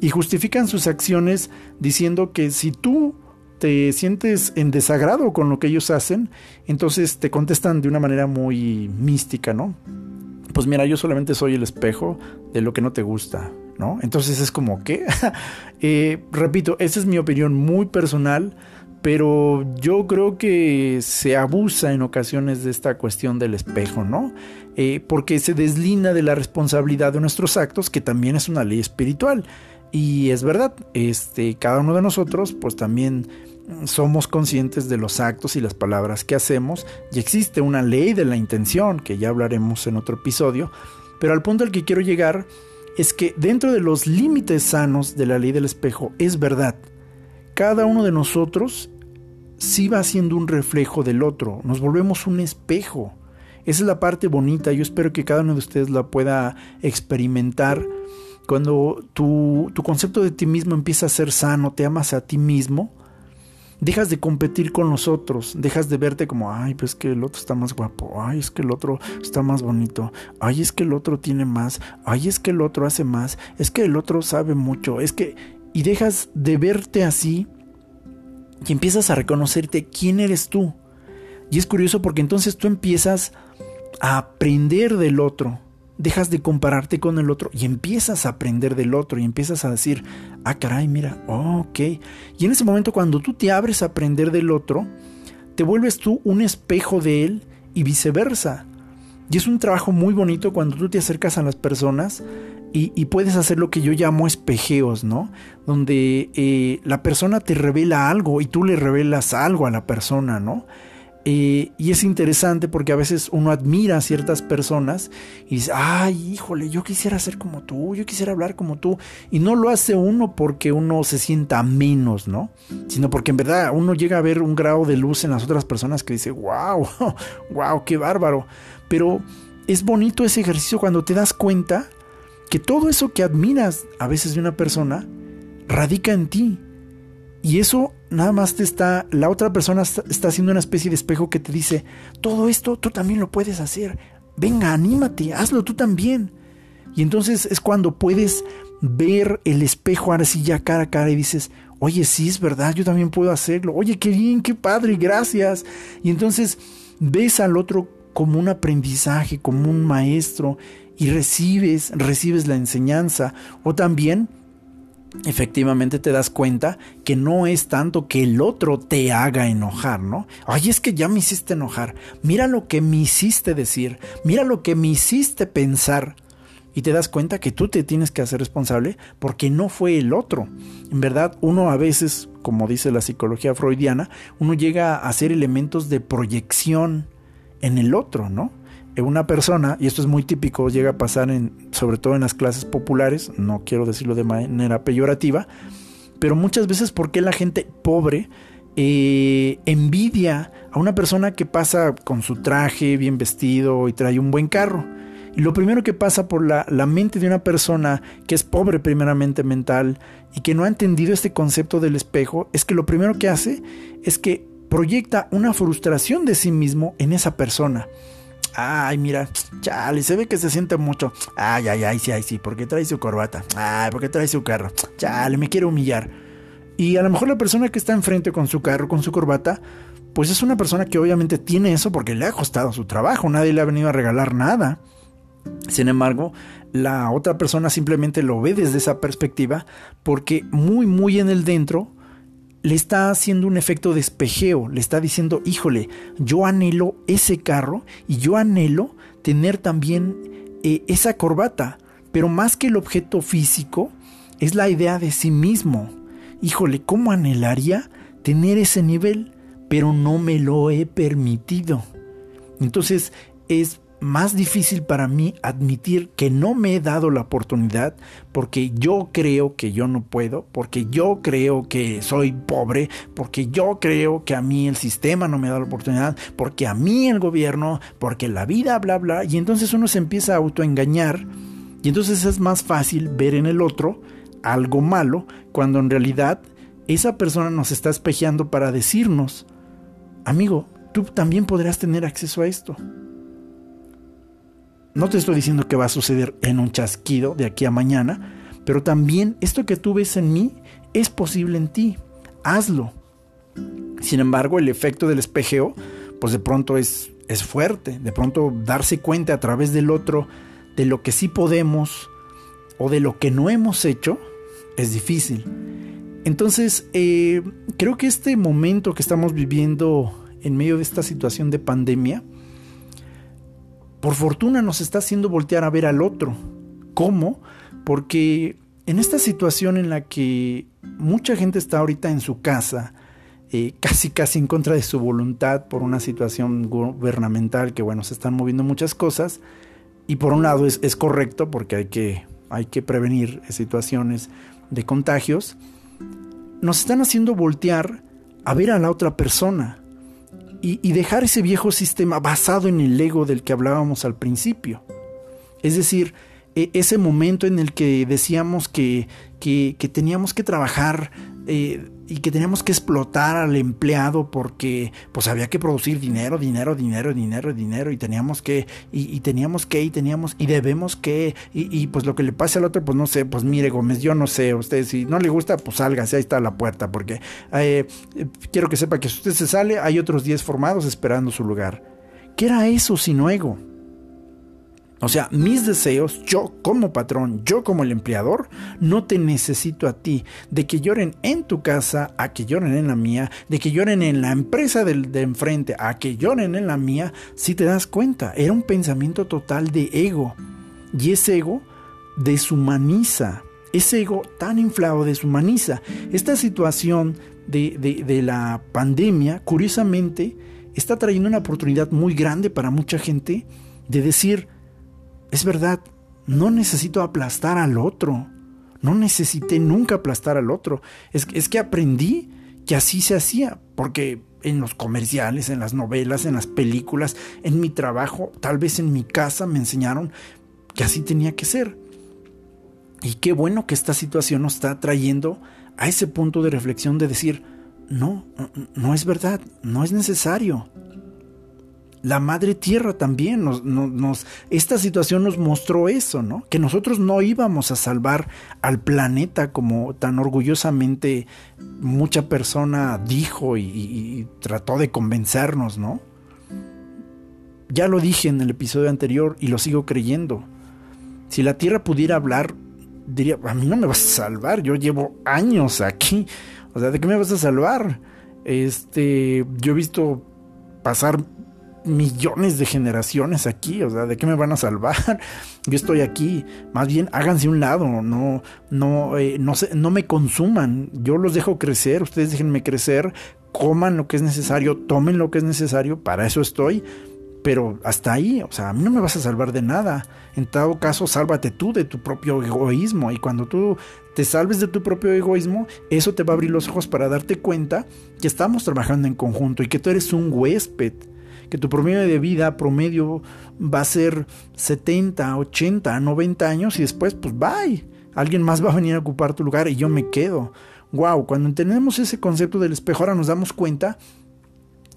y justifican sus acciones diciendo que si tú te sientes en desagrado con lo que ellos hacen, entonces te contestan de una manera muy mística, ¿no? Pues mira, yo solamente soy el espejo de lo que no te gusta, ¿no? Entonces es como que, eh, repito, esa es mi opinión muy personal, pero yo creo que se abusa en ocasiones de esta cuestión del espejo, ¿no? Eh, porque se deslinda de la responsabilidad de nuestros actos, que también es una ley espiritual. Y es verdad, este, cada uno de nosotros, pues también somos conscientes de los actos y las palabras que hacemos y existe una ley de la intención que ya hablaremos en otro episodio, pero al punto al que quiero llegar es que dentro de los límites sanos de la ley del espejo es verdad, cada uno de nosotros sí va siendo un reflejo del otro, nos volvemos un espejo. Esa es la parte bonita, yo espero que cada uno de ustedes la pueda experimentar. Cuando tu, tu concepto de ti mismo empieza a ser sano, te amas a ti mismo, dejas de competir con los otros, dejas de verte como, ay, pues que el otro está más guapo, ay, es que el otro está más bonito, ay, es que el otro tiene más, ay, es que el otro hace más, es que el otro sabe mucho, es que... Y dejas de verte así y empiezas a reconocerte quién eres tú. Y es curioso porque entonces tú empiezas a aprender del otro, dejas de compararte con el otro y empiezas a aprender del otro y empiezas a decir, ah, caray, mira, oh, ok. Y en ese momento cuando tú te abres a aprender del otro, te vuelves tú un espejo de él y viceversa. Y es un trabajo muy bonito cuando tú te acercas a las personas y, puedes hacer lo que yo llamo espejeos, ¿no? Donde eh, la persona te revela algo y tú le revelas algo a la persona, ¿no? Eh, y es interesante porque a veces uno admira a ciertas personas y dice, ay, híjole, yo quisiera ser como tú, yo quisiera hablar como tú. Y no lo hace uno porque uno se sienta menos, ¿no? Sino porque en verdad uno llega a ver un grado de luz en las otras personas que dice, wow, wow, qué bárbaro. Pero es bonito ese ejercicio cuando te das cuenta que todo eso que admiras a veces de una persona, radica en ti. Y eso nada más te está, la otra persona está, haciendo una especie de espejo que te dice, todo esto tú también lo puedes hacer. Venga, anímate, hazlo tú también. Y entonces es cuando puedes ver el espejo ahora sí ya cara a cara y dices, oye, sí es verdad, yo también puedo hacerlo. Oye, qué bien, qué padre, gracias. Y entonces ves al otro como un aprendizaje, como un maestro y recibes, recibes la enseñanza. O también efectivamente te das cuenta que no es tanto que el otro te haga enojar, ¿no? Ay, es que ya me hiciste enojar. Mira lo que me hiciste decir. Mira lo que me hiciste pensar. Y te das cuenta que tú te tienes que hacer responsable porque no fue el otro. En verdad, uno a veces, como dice la psicología freudiana, uno llega a hacer elementos de proyección en el otro, ¿no? Una persona, y esto es muy típico, llega a pasar en, sobre todo en las clases populares, no quiero decirlo de manera peyorativa, pero muchas veces porque la gente pobre eh, envidia a una persona que pasa con su traje bien vestido y trae un buen carro. Y lo primero que pasa por la, la, mente de una persona que es pobre primeramente mental y que no ha entendido este concepto del espejo es que lo primero que hace es que proyecta una frustración de sí mismo en esa persona. Ay, mira, chale, se ve que se siente mucho. Ay, ay, ay, sí, ay, sí, porque trae su corbata. Ay, porque trae su carro. Chale, me quiere humillar. Y a lo mejor la persona que está enfrente con su carro, con su corbata, pues es una persona que obviamente tiene eso porque le ha costado su trabajo. Nadie le ha venido a regalar nada. Sin embargo, la otra persona simplemente lo ve desde esa perspectiva porque muy, muy en el dentro le está haciendo un efecto de espejeo, le está diciendo, híjole, yo anhelo ese carro y yo anhelo tener también eh, esa corbata, pero más que el objeto físico, es la idea de sí mismo. Híjole, ¿cómo anhelaría tener ese nivel? Pero no me lo he permitido. Entonces es más difícil para mí admitir que no me he dado la oportunidad porque yo creo que yo no puedo, porque yo creo que soy pobre, porque yo creo que a mí el sistema no me da la oportunidad, porque a mí el gobierno, porque la vida, bla, bla. Y entonces uno se empieza a autoengañar y entonces es más fácil ver en el otro algo malo cuando en realidad esa persona nos está espejeando para decirnos, amigo, tú también podrás tener acceso a esto. No te estoy diciendo que va a suceder en un chasquido de aquí a mañana, pero también esto que tú ves en mí es posible en ti. Hazlo. Sin embargo, el efecto del espejeo, pues de pronto es, es fuerte. De pronto darse cuenta a través del otro de lo que sí podemos o de lo que no hemos hecho es difícil. Entonces, eh, creo que este momento que estamos viviendo en medio de esta situación de pandemia, por fortuna nos está haciendo voltear a ver al otro. ¿Cómo? Porque en esta situación en la que mucha gente está ahorita en su casa, eh, casi casi en contra de su voluntad por una situación gubernamental que bueno, se están moviendo muchas cosas, y por un lado es, es correcto porque hay que, hay que prevenir situaciones de contagios, nos están haciendo voltear a ver a la otra persona y, dejar ese viejo sistema basado en el ego del que hablábamos al principio. Es decir, e, ese momento en el que decíamos que, que, teníamos que trabajar eh, y que teníamos que explotar al empleado porque pues había que producir dinero, dinero, dinero, dinero, dinero y teníamos que, y, teníamos que, y teníamos, y debemos que, y, pues lo que le pase al otro, pues no sé, pues mire Gómez, yo no sé, usted si no le gusta, pues sálgase, ahí está la puerta, porque eh, quiero que sepa que si usted se sale, hay otros 10 formados esperando su lugar. ¿Qué era eso sino ego? O sea, mis deseos, yo como patrón, yo como el empleador, no te necesito a ti. De que lloren en tu casa, a que lloren en la mía, de que lloren en la empresa del, de enfrente, a que lloren en la mía, si te das cuenta, era un pensamiento total de ego. Y ese ego deshumaniza. Ese ego tan inflado deshumaniza. Esta situación de, de, de la pandemia, curiosamente, está trayendo una oportunidad muy grande para mucha gente de decir, es verdad, no necesito aplastar al otro. No necesité nunca aplastar al otro. Es, que aprendí que así se hacía, porque en los comerciales, en las novelas, en las películas, en mi trabajo, tal vez en mi casa me enseñaron que así tenía que ser. Y qué bueno que esta situación nos está trayendo a ese punto de reflexión de decir, no, no es verdad, no es necesario. La madre tierra también nos, esta situación nos mostró eso, ¿no? Que nosotros no íbamos a salvar al planeta como tan orgullosamente mucha persona dijo y trató de convencernos, ¿no? Ya lo dije en el episodio anterior y lo sigo creyendo. Si la tierra pudiera hablar, diría, a mí no me vas a salvar, yo llevo años aquí. O sea, ¿de qué me vas a salvar? Este, yo he visto pasar millones de generaciones aquí, o sea, ¿de qué me van a salvar? Yo estoy aquí, más bien háganse un lado, no, no, eh, no, no me consuman, yo los dejo crecer, ustedes déjenme crecer, coman lo que es necesario, tomen lo que es necesario, para eso estoy, pero hasta ahí, o sea, a mí no me vas a salvar de nada. En todo caso, sálvate tú de tu propio egoísmo. Y cuando tú te salves de tu propio egoísmo, eso te va a abrir los ojos para darte cuenta que estamos trabajando en conjunto y que tú eres un huésped. Que tu promedio de vida promedio va a ser 70, 80, 90 años y después, pues bye. Alguien más va a venir a ocupar tu lugar y yo me quedo. Wow, cuando entendemos ese concepto del espejo, ahora nos damos cuenta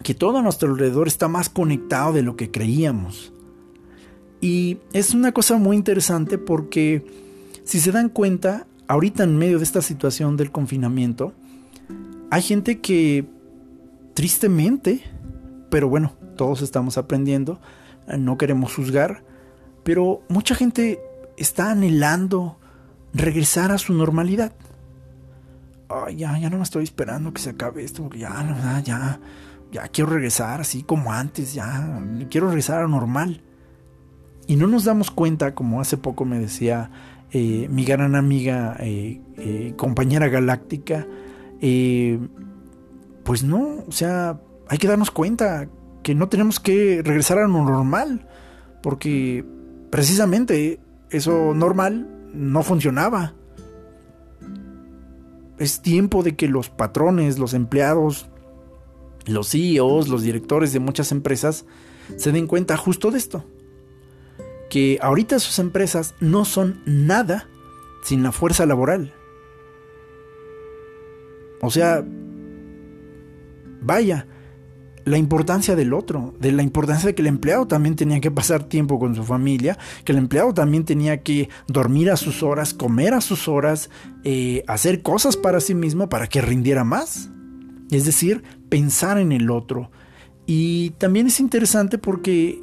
que todo a nuestro alrededor está más conectado de lo que creíamos. Y es una cosa muy interesante porque si se dan cuenta, ahorita en medio de esta situación del confinamiento, hay gente que tristemente, pero bueno, todos estamos aprendiendo, no queremos juzgar, pero mucha gente está anhelando regresar a su normalidad. ya, ya no me estoy esperando que se acabe esto, porque ya, ya, ya quiero regresar así como antes, ya quiero regresar a normal. Y no nos damos cuenta, como hace poco me decía eh, mi gran amiga, eh, eh, compañera galáctica, pues no, o sea, hay que darnos cuenta que no tenemos que regresar a lo normal, porque precisamente eso normal no funcionaba. Es tiempo de que los patrones, los empleados, los CEOs, los directores de muchas empresas se den cuenta justo de esto. Que ahorita sus empresas no son nada sin la fuerza laboral. O sea, vaya, la importancia del otro, de la importancia de que el empleado también tenía que pasar tiempo con su familia, que el empleado también tenía que dormir a sus horas, comer a sus horas, eh, hacer cosas para sí mismo para que rindiera más. Es decir, pensar en el otro. Y también es interesante porque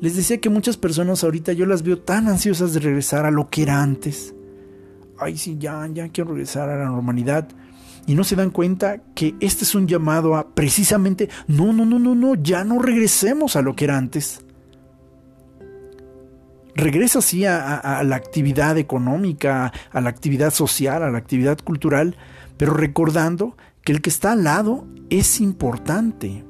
les decía que muchas personas ahorita yo las veo tan ansiosas de regresar a lo que era antes. Ay, sí, ya, ya quiero regresar a la normalidad. Y no se dan cuenta que este es un llamado a precisamente, no, no, no, no, no, ya no regresemos a lo que era antes. Regresa así a, a la actividad económica, a la actividad social, a la actividad cultural, pero recordando que el que está al lado es importante.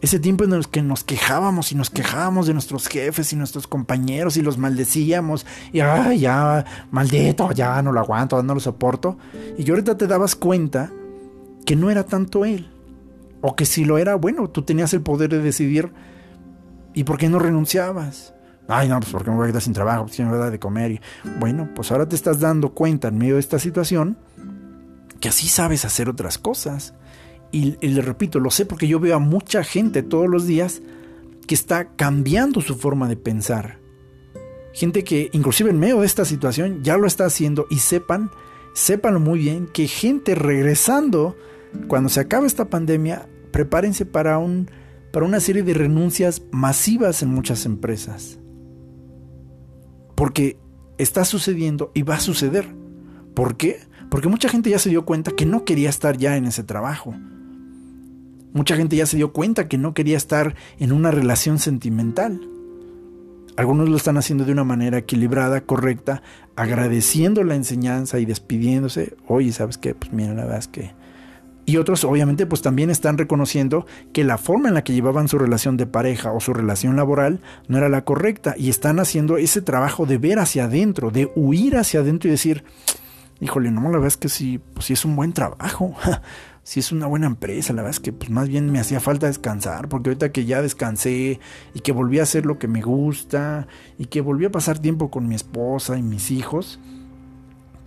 Ese tiempo en el que nos quejábamos y nos quejábamos de nuestros jefes y nuestros compañeros y los maldecíamos y ay, ya, maldito, ya no lo aguanto, no lo soporto. Y que ahorita te dabas cuenta que no era tanto él. O que si lo era, bueno, tú tenías el poder de decidir y por qué no renunciabas. Ay, no, pues porque me voy a quedar sin trabajo, porque me voy a de comer. Y, bueno, pues ahora te estás dando cuenta en medio de esta situación que así sabes hacer otras cosas. Y, le repito, lo sé porque yo veo a mucha gente todos los días que está cambiando su forma de pensar. Gente que inclusive en medio de esta situación ya lo está haciendo y sepan, sépanlo muy bien, que gente regresando, cuando se acabe esta pandemia, prepárense para, un, para una serie de renuncias masivas en muchas empresas. Porque está sucediendo y va a suceder. ¿Por qué? Porque mucha gente ya se dio cuenta que no quería estar ya en ese trabajo. Mucha gente ya se dio cuenta que no quería estar en una relación sentimental. Algunos lo están haciendo de una manera equilibrada, correcta, agradeciendo la enseñanza y despidiéndose. Oye, ¿sabes qué? Pues mira, la verdad es que... Y otros obviamente pues también están reconociendo que la forma en la que llevaban su relación de pareja o su relación laboral no era la correcta y están haciendo ese trabajo de ver hacia adentro, de huir hacia adentro y decir, híjole, no, la verdad es que sí, pues sí es un buen trabajo, sí es una buena empresa, la verdad es que pues más bien me hacía falta descansar, porque ahorita que ya descansé y que volví a hacer lo que me gusta y que volví a pasar tiempo con mi esposa y mis hijos,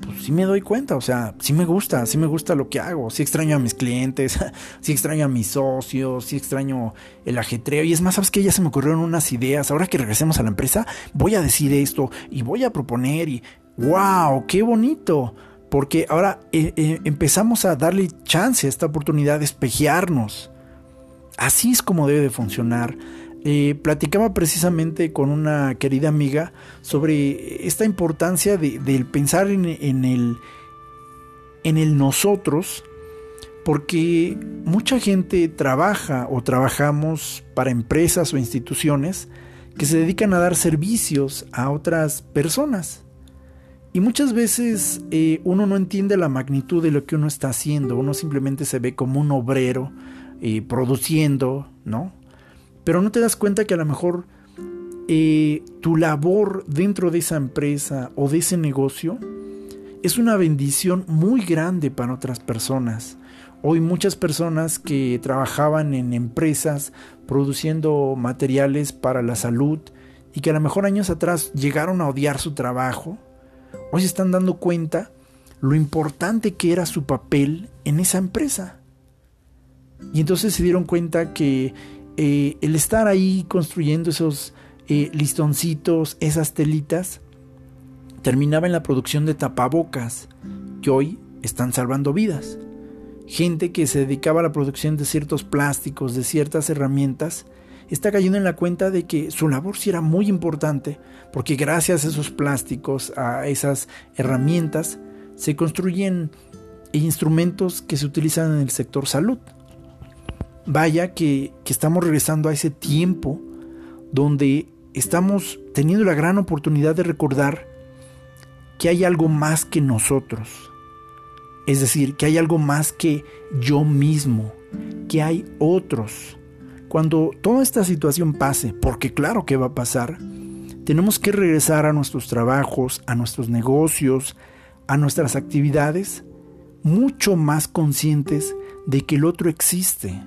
pues sí me doy cuenta, o sea, sí me gusta, sí me gusta lo que hago, sí extraño a mis clientes, sí extraño a mis socios, sí extraño el ajetreo. Y es más, ¿sabes que Ya se me ocurrieron unas ideas. Ahora que regresemos a la empresa, voy a decir esto y voy a proponer y ¡wow! ¡Qué bonito! Porque ahora eh, eh, empezamos a darle chance a esta oportunidad de espejearnos. Así es como debe de funcionar. Eh, platicaba precisamente con una querida amiga sobre esta importancia de, pensar en, el, en el nosotros, porque mucha gente trabaja o trabajamos para empresas o instituciones que se dedican a dar servicios a otras personas. Y muchas veces eh, uno no entiende la magnitud de lo que uno está haciendo, uno simplemente se ve como un obrero eh, produciendo, ¿no? Pero no te das cuenta que a lo mejor eh, tu labor dentro de esa empresa o de ese negocio es una bendición muy grande para otras personas. Hoy muchas personas que trabajaban en empresas produciendo materiales para la salud y que a lo mejor años atrás llegaron a odiar su trabajo, hoy se están dando cuenta lo importante que era su papel en esa empresa. Y entonces se dieron cuenta que eh, el estar ahí construyendo esos eh, listoncitos, esas telitas, terminaba en la producción de tapabocas, que hoy están salvando vidas. Gente que se dedicaba a la producción de ciertos plásticos, de ciertas herramientas, está cayendo en la cuenta de que su labor sí era muy importante, porque gracias a esos plásticos, a esas herramientas, se construyen instrumentos que se utilizan en el sector salud vaya que, estamos regresando a ese tiempo donde estamos teniendo la gran oportunidad de recordar que hay algo más que nosotros. Es decir, que hay algo más que yo mismo, que hay otros. Cuando toda esta situación pase, porque claro que va a pasar, tenemos que regresar a nuestros trabajos, a nuestros negocios, a nuestras actividades, mucho más conscientes de que el otro existe,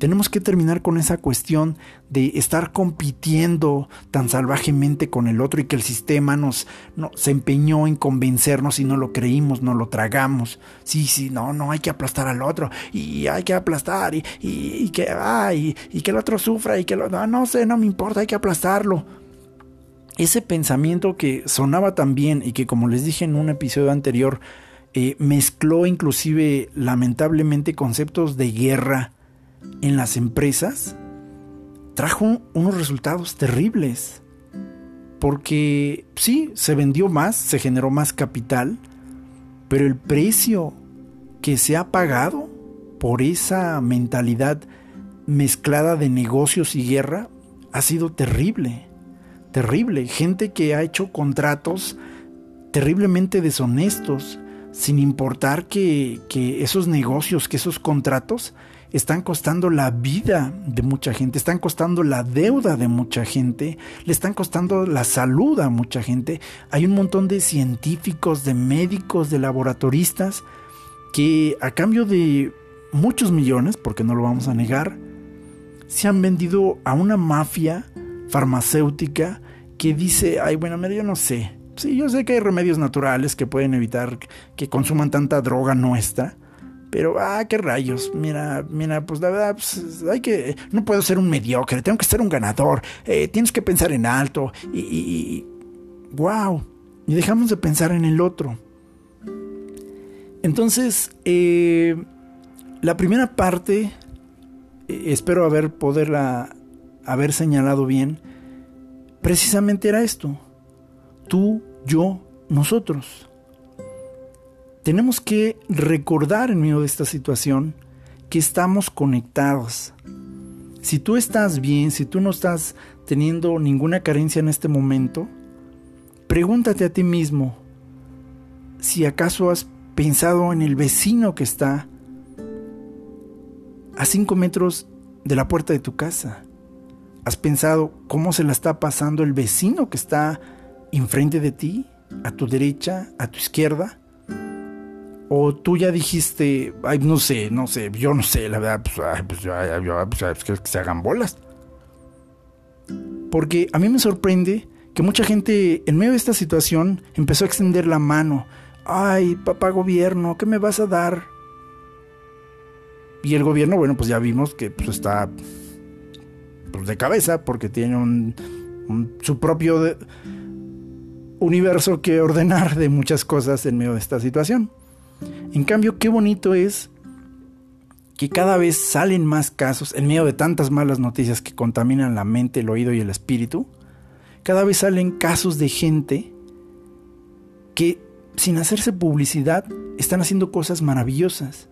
tenemos que terminar con esa cuestión de estar compitiendo tan salvajemente con el otro y que el sistema nos se empeñó en convencernos y no lo creímos, no lo tragamos. Sí, sí, no, no, hay que aplastar al otro y hay que aplastar y, que, ay, y, que el otro sufra y que lo, no, no sé, no me importa, hay que aplastarlo. Ese pensamiento que sonaba tan bien y que como les dije en un episodio anterior, eh, mezcló inclusive lamentablemente conceptos de guerra, en las empresas trajo unos resultados terribles. Porque sí, se vendió más, se generó más capital, pero el precio que se ha pagado por esa mentalidad mezclada de negocios y guerra ha sido terrible. Terrible. Gente que ha hecho contratos terriblemente deshonestos, sin importar que, que esos negocios, que esos contratos están costando la vida de mucha gente, están costando la deuda de mucha gente, le están costando la salud a mucha gente. Hay un montón de científicos, de médicos, de laboratoristas que a cambio de muchos millones, porque no lo vamos a negar, se han vendido a una mafia farmacéutica que dice, ay, bueno, mira, yo no sé. Sí, yo sé que hay remedios naturales que pueden evitar que consuman tanta droga nuestra, pero, ah, qué rayos. Mira, mira, pues la verdad, pues, hay que. No puedo ser un mediocre, tengo que ser un ganador. Eh, tienes que pensar en alto. Y, y, ¡Wow! Y dejamos de pensar en el otro. Entonces, eh, la primera parte, eh, espero haber poderla haber señalado bien, precisamente era esto. Tú, yo, nosotros tenemos que recordar en medio de esta situación que estamos conectados. Si tú estás bien, si tú no estás teniendo ninguna carencia en este momento, pregúntate a ti mismo si acaso has pensado en el vecino que está a cinco metros de la puerta de tu casa. ¿Has pensado cómo se la está pasando el vecino que está enfrente de ti, a tu derecha, a tu izquierda? O tú ya dijiste, ay, no sé, no sé, yo no sé, la verdad, pues, ay, pues, pues que se hagan bolas. Porque a mí me sorprende que mucha gente en medio de esta situación empezó a extender la mano. ay, papá gobierno, ¿qué me vas a dar? Y el gobierno, bueno, pues ya vimos que pues, está pues, de cabeza porque tiene un, su propio universo que ordenar de muchas cosas en medio de esta situación. En cambio, qué bonito es que cada vez salen más casos, en medio de tantas malas noticias que contaminan la mente, el oído y el espíritu, cada vez salen casos de gente que sin hacerse publicidad están haciendo cosas maravillosas.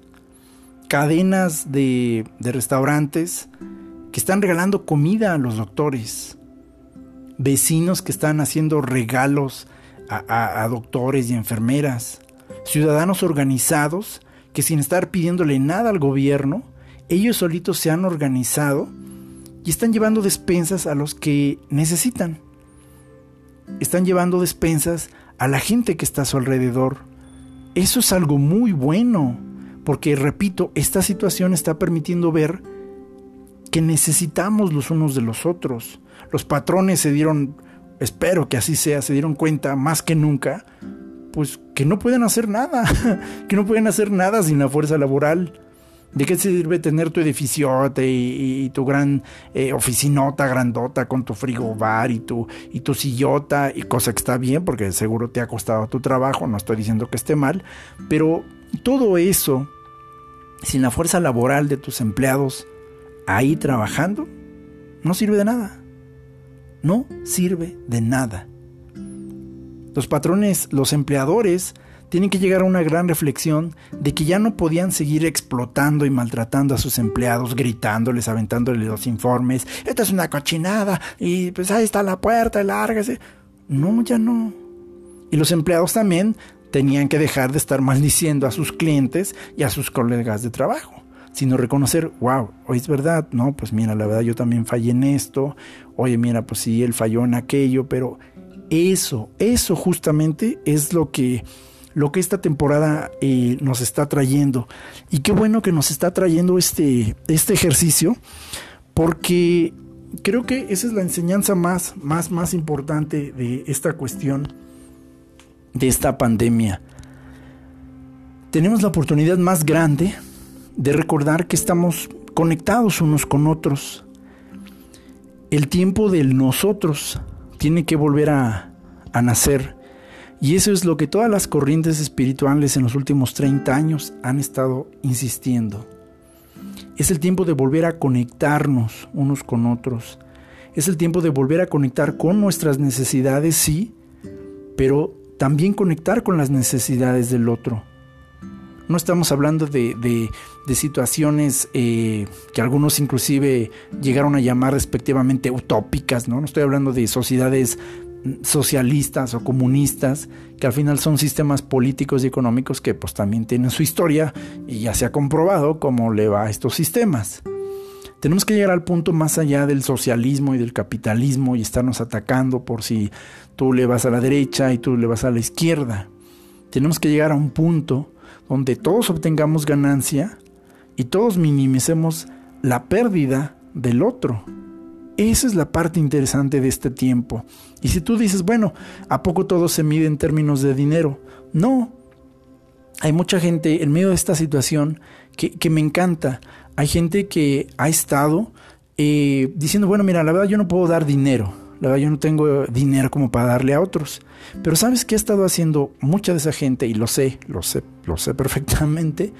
Cadenas de, restaurantes que están regalando comida a los doctores. Vecinos que están haciendo regalos a, a doctores y enfermeras. Ciudadanos organizados que sin estar pidiéndole nada al gobierno, ellos solitos se han organizado y están llevando despensas a los que necesitan. Están llevando despensas a la gente que está a su alrededor. Eso es algo muy bueno, porque repito, esta situación está permitiendo ver que necesitamos los unos de los otros. Los patrones se dieron, espero que así sea, se dieron cuenta más que nunca, pues que no pueden hacer nada, que no pueden hacer nada sin la fuerza laboral. ¿De qué sirve tener tu edificiote y, tu gran eh, oficinota grandota con tu frigobar y tu, y tu sillota? Y cosa que está bien porque seguro te ha costado tu trabajo, no estoy diciendo que esté mal, pero todo eso, sin la fuerza laboral de tus empleados ahí trabajando, no sirve de nada. No sirve de nada. Los patrones, los empleadores, tienen que llegar a una gran reflexión de que ya no podían seguir explotando y maltratando a sus empleados, gritándoles, aventándoles los informes, esta es una cochinada y pues ahí está la puerta, lárgase. No, ya no. Y los empleados también tenían que dejar de estar maldiciendo a sus clientes y a sus colegas de trabajo, sino reconocer, wow, hoy es verdad, no, pues mira, la verdad yo también fallé en esto, oye, mira, pues sí, él falló en aquello, pero eso, eso justamente es lo que lo que esta temporada eh, nos está trayendo. Y qué bueno que nos está trayendo este, este ejercicio, porque creo que esa es la enseñanza más, más, más importante de esta cuestión, de esta pandemia. Tenemos la oportunidad más grande de recordar que estamos conectados unos con otros. El tiempo del nosotros tiene que volver a, nacer y eso es lo que todas las corrientes espirituales en los últimos 30 años han estado insistiendo. Es el tiempo de volver a conectarnos unos con otros. Es el tiempo de volver a conectar con nuestras necesidades, sí, pero también conectar con las necesidades del otro. No estamos hablando de, situaciones eh, que algunos inclusive llegaron a llamar respectivamente utópicas, ¿no? No estoy hablando de sociedades socialistas o comunistas, que al final son sistemas políticos y económicos que pues también tienen su historia y ya se ha comprobado cómo le va a estos sistemas. Tenemos que llegar al punto más allá del socialismo y del capitalismo y estarnos atacando por si tú le vas a la derecha y tú le vas a la izquierda. Tenemos que llegar a un punto donde todos obtengamos ganancia y todos minimicemos la pérdida del otro. Esa es la parte interesante de este tiempo. Y si tú dices, bueno, ¿a poco todo se mide en términos de dinero? No. Hay mucha gente en medio de esta situación que, me encanta. Hay gente que ha estado eh, diciendo, bueno, mira, la verdad yo no puedo dar dinero. La verdad yo no tengo dinero como para darle a otros. Pero ¿sabes qué ha estado haciendo mucha de esa gente? Y lo sé, lo sé, lo sé perfectamente.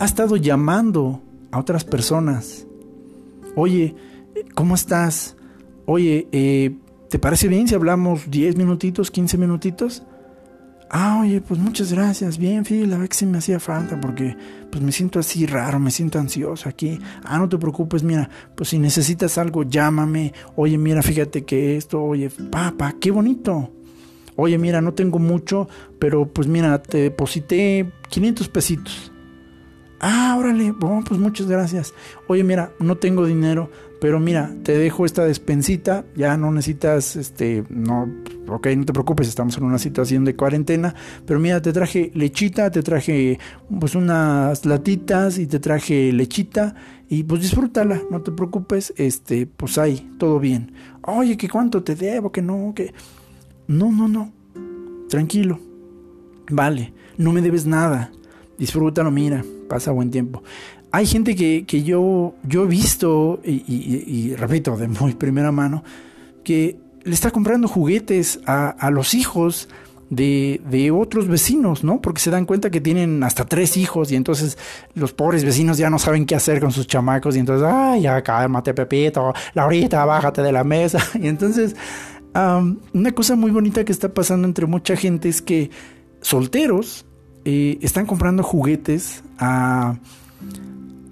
Ha estado llamando a otras personas. Oye, ¿cómo estás? Oye, eh, ¿te parece bien si hablamos 10 minutitos, 15 minutitos? Ah, oye, pues muchas gracias. Bien, Phil, la verdad que sí me hacía falta porque pues me siento así raro, me siento ansioso aquí. Ah, no te preocupes, mira, pues si necesitas algo, llámame. Oye, mira, fíjate que esto, oye, papá, qué bonito. Oye, mira, no tengo mucho, pero pues mira, te deposité 500 pesitos. Ah, órale, bueno, pues muchas gracias. Oye, mira, no tengo dinero, pero mira, te dejo esta despensita, ya no necesitas, este, no, ok, no te preocupes, estamos en una situación de cuarentena, pero mira, te traje lechita, te traje pues unas latitas y te traje lechita y pues disfrútala, no te preocupes, este, pues ahí, todo bien. Oye, que cuánto te debo, que no, que... No, no, no, tranquilo. Vale, no me debes nada. Disfrútalo, mira, pasa buen tiempo. Hay gente que, yo, yo he visto, y, repito, de muy primera mano, que le está comprando juguetes a, los hijos de, de, otros vecinos, ¿no? Porque se dan cuenta que tienen hasta tres hijos y entonces los pobres vecinos ya no saben qué hacer con sus chamacos y entonces, ay, ya cálmate, Pepito, Laurita, bájate de la mesa. Y entonces, una cosa muy bonita que está pasando entre mucha gente es que solteros eh, están comprando juguetes a,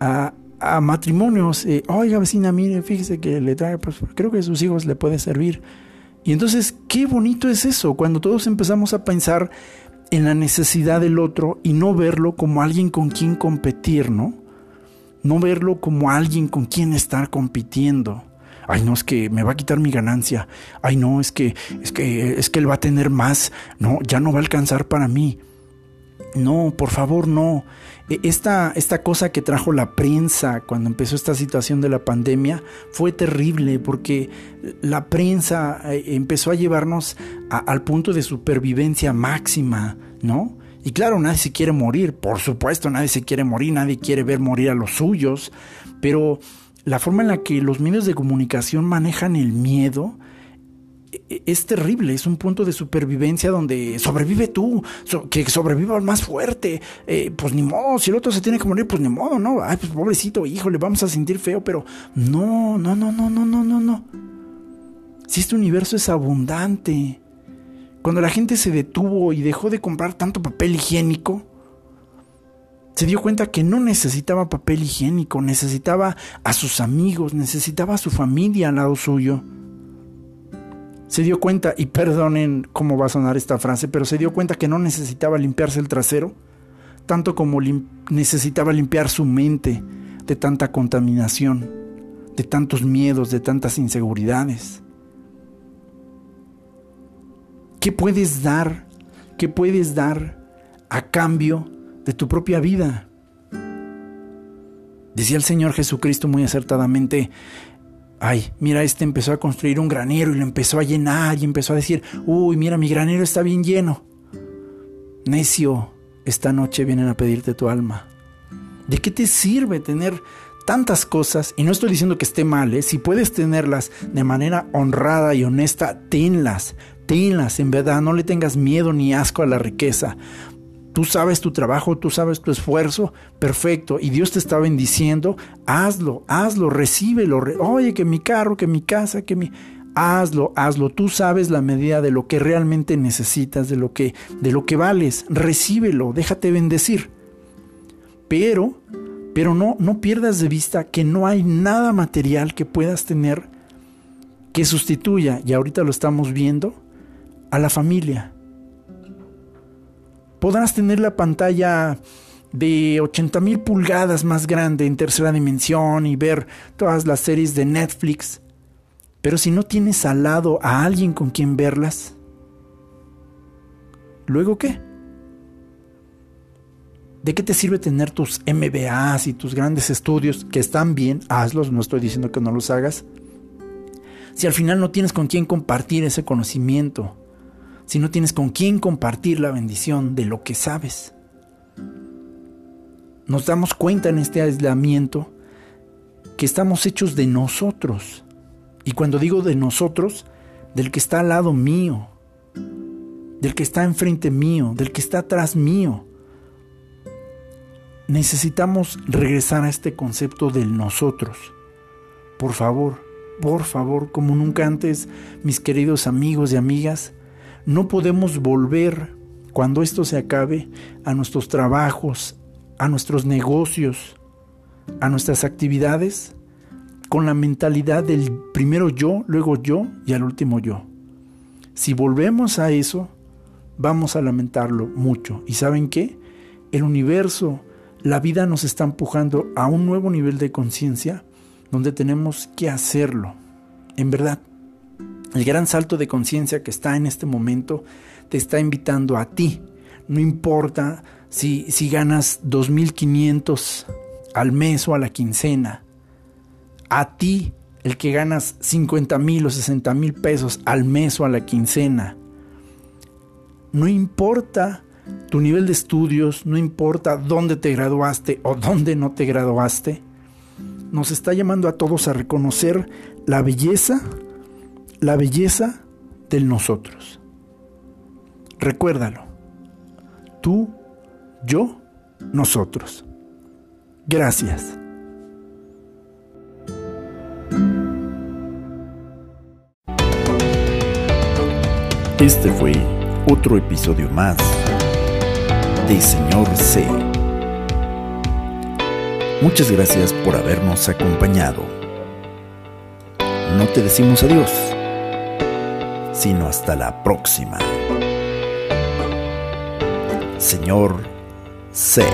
a, matrimonios. Eh, Oiga, vecina, mire, fíjese que le trae, pues creo que a sus hijos le puede servir. Y entonces, qué bonito es eso, cuando todos empezamos a pensar en la necesidad del otro y no verlo como alguien con quien competir, ¿no? No verlo como alguien con quien estar compitiendo. Ay, no, es que me va a quitar mi ganancia. Ay, no, es que, es que, es que él va a tener más. No, ya no va a alcanzar para mí. No, por favor, no. E, esta, esta cosa que trajo la prensa cuando empezó esta situación de la pandemia fue terrible porque la prensa eh, empezó a llevarnos al punto de supervivencia máxima, ¿no? Y claro, nadie se quiere morir, por supuesto, nadie se quiere morir, nadie quiere ver morir a los suyos, pero la forma en la que los medios de comunicación manejan el miedo es terrible, es un punto de supervivencia donde sobrevive tú, que sobreviva el más fuerte, eh, pues ni modo, si el otro se tiene que morir, pues ni modo, ¿no? Ay, pues pobrecito, hijo, le vamos a sentir feo, pero no, no, no, no, no, no, no, no. Si este universo es abundante, cuando la gente se detuvo y dejó de comprar tanto papel higiénico, se dio cuenta que no necesitaba papel higiénico, necesitaba a sus amigos, necesitaba a su familia al lado suyo se dio cuenta, y perdonen cómo va a sonar esta frase, pero se dio cuenta que no necesitaba limpiarse el trasero, tanto como necesitaba limpiar su mente de tanta contaminación, de tantos miedos, de tantas inseguridades. ¿Qué puedes dar? ¿Qué puedes dar a cambio de tu propia vida? Decía el Señor Jesucristo muy acertadamente, ay, mira, este empezó a construir un granero y lo empezó a llenar y empezó a decir, uy, mira, mi granero está bien lleno. Necio, esta noche vienen a pedirte tu alma. ¿De qué te sirve tener tantas cosas? Y no estoy diciendo que esté mal, ¿eh? si puedes tenerlas de manera honrada y honesta, tenlas, tenlas, en verdad, no le tengas miedo ni asco a la riqueza, Tú sabes tu trabajo, tú sabes tu esfuerzo, perfecto. Y Dios te está bendiciendo, hazlo, hazlo, recíbelo. Oye, que mi carro, que mi casa, que mi... Hazlo, hazlo. Tú sabes la medida de lo que realmente necesitas, de lo que, de lo que vales. Recíbelo, déjate bendecir. Pero, pero no, no pierdas de vista que no hay nada material que puedas tener que sustituya, y ahorita lo estamos viendo, a la familia Podrás tener la pantalla de 80 mil pulgadas más grande en tercera dimensión y ver todas las series de Netflix. Pero si no tienes al lado a alguien con quien verlas, ¿luego qué? ¿De qué te sirve tener tus MBAs y tus grandes estudios que están bien? Hazlos, no estoy diciendo que no los hagas. Si al final no tienes con quién compartir ese conocimiento, si no tienes con quién compartir la bendición de lo que sabes. Nos damos cuenta en este aislamiento que estamos hechos de nosotros. Y cuando digo de nosotros, del que está al lado mío, del que está enfrente mío, del que está atrás mío. Necesitamos regresar a este concepto del nosotros. Por favor, por favor, como nunca antes, mis queridos amigos y amigas, no podemos volver, cuando esto se acabe, a nuestros trabajos, a nuestros negocios, a nuestras actividades, con la mentalidad del primero yo, luego yo y al último yo. Si volvemos a eso, vamos a lamentarlo mucho. ¿Y saben qué? El universo, la vida nos está empujando a un nuevo nivel de conciencia donde tenemos que hacerlo. En verdad, el gran salto de conciencia que está en este momento te está invitando a ti. No importa si, si ganas 2.500 al mes o a la quincena. A ti, el que ganas 50 mil o 60 mil pesos al mes o a la quincena. No importa tu nivel de estudios, no importa dónde te graduaste o dónde no te graduaste, nos está llamando a todos a reconocer la belleza, la belleza del nosotros. Recuérdalo, tú, yo, nosotros. Gracias. Este fue otro episodio más de Señor C. Muchas gracias por habernos acompañado. No te decimos adiós, sino hasta la próxima. Señor C.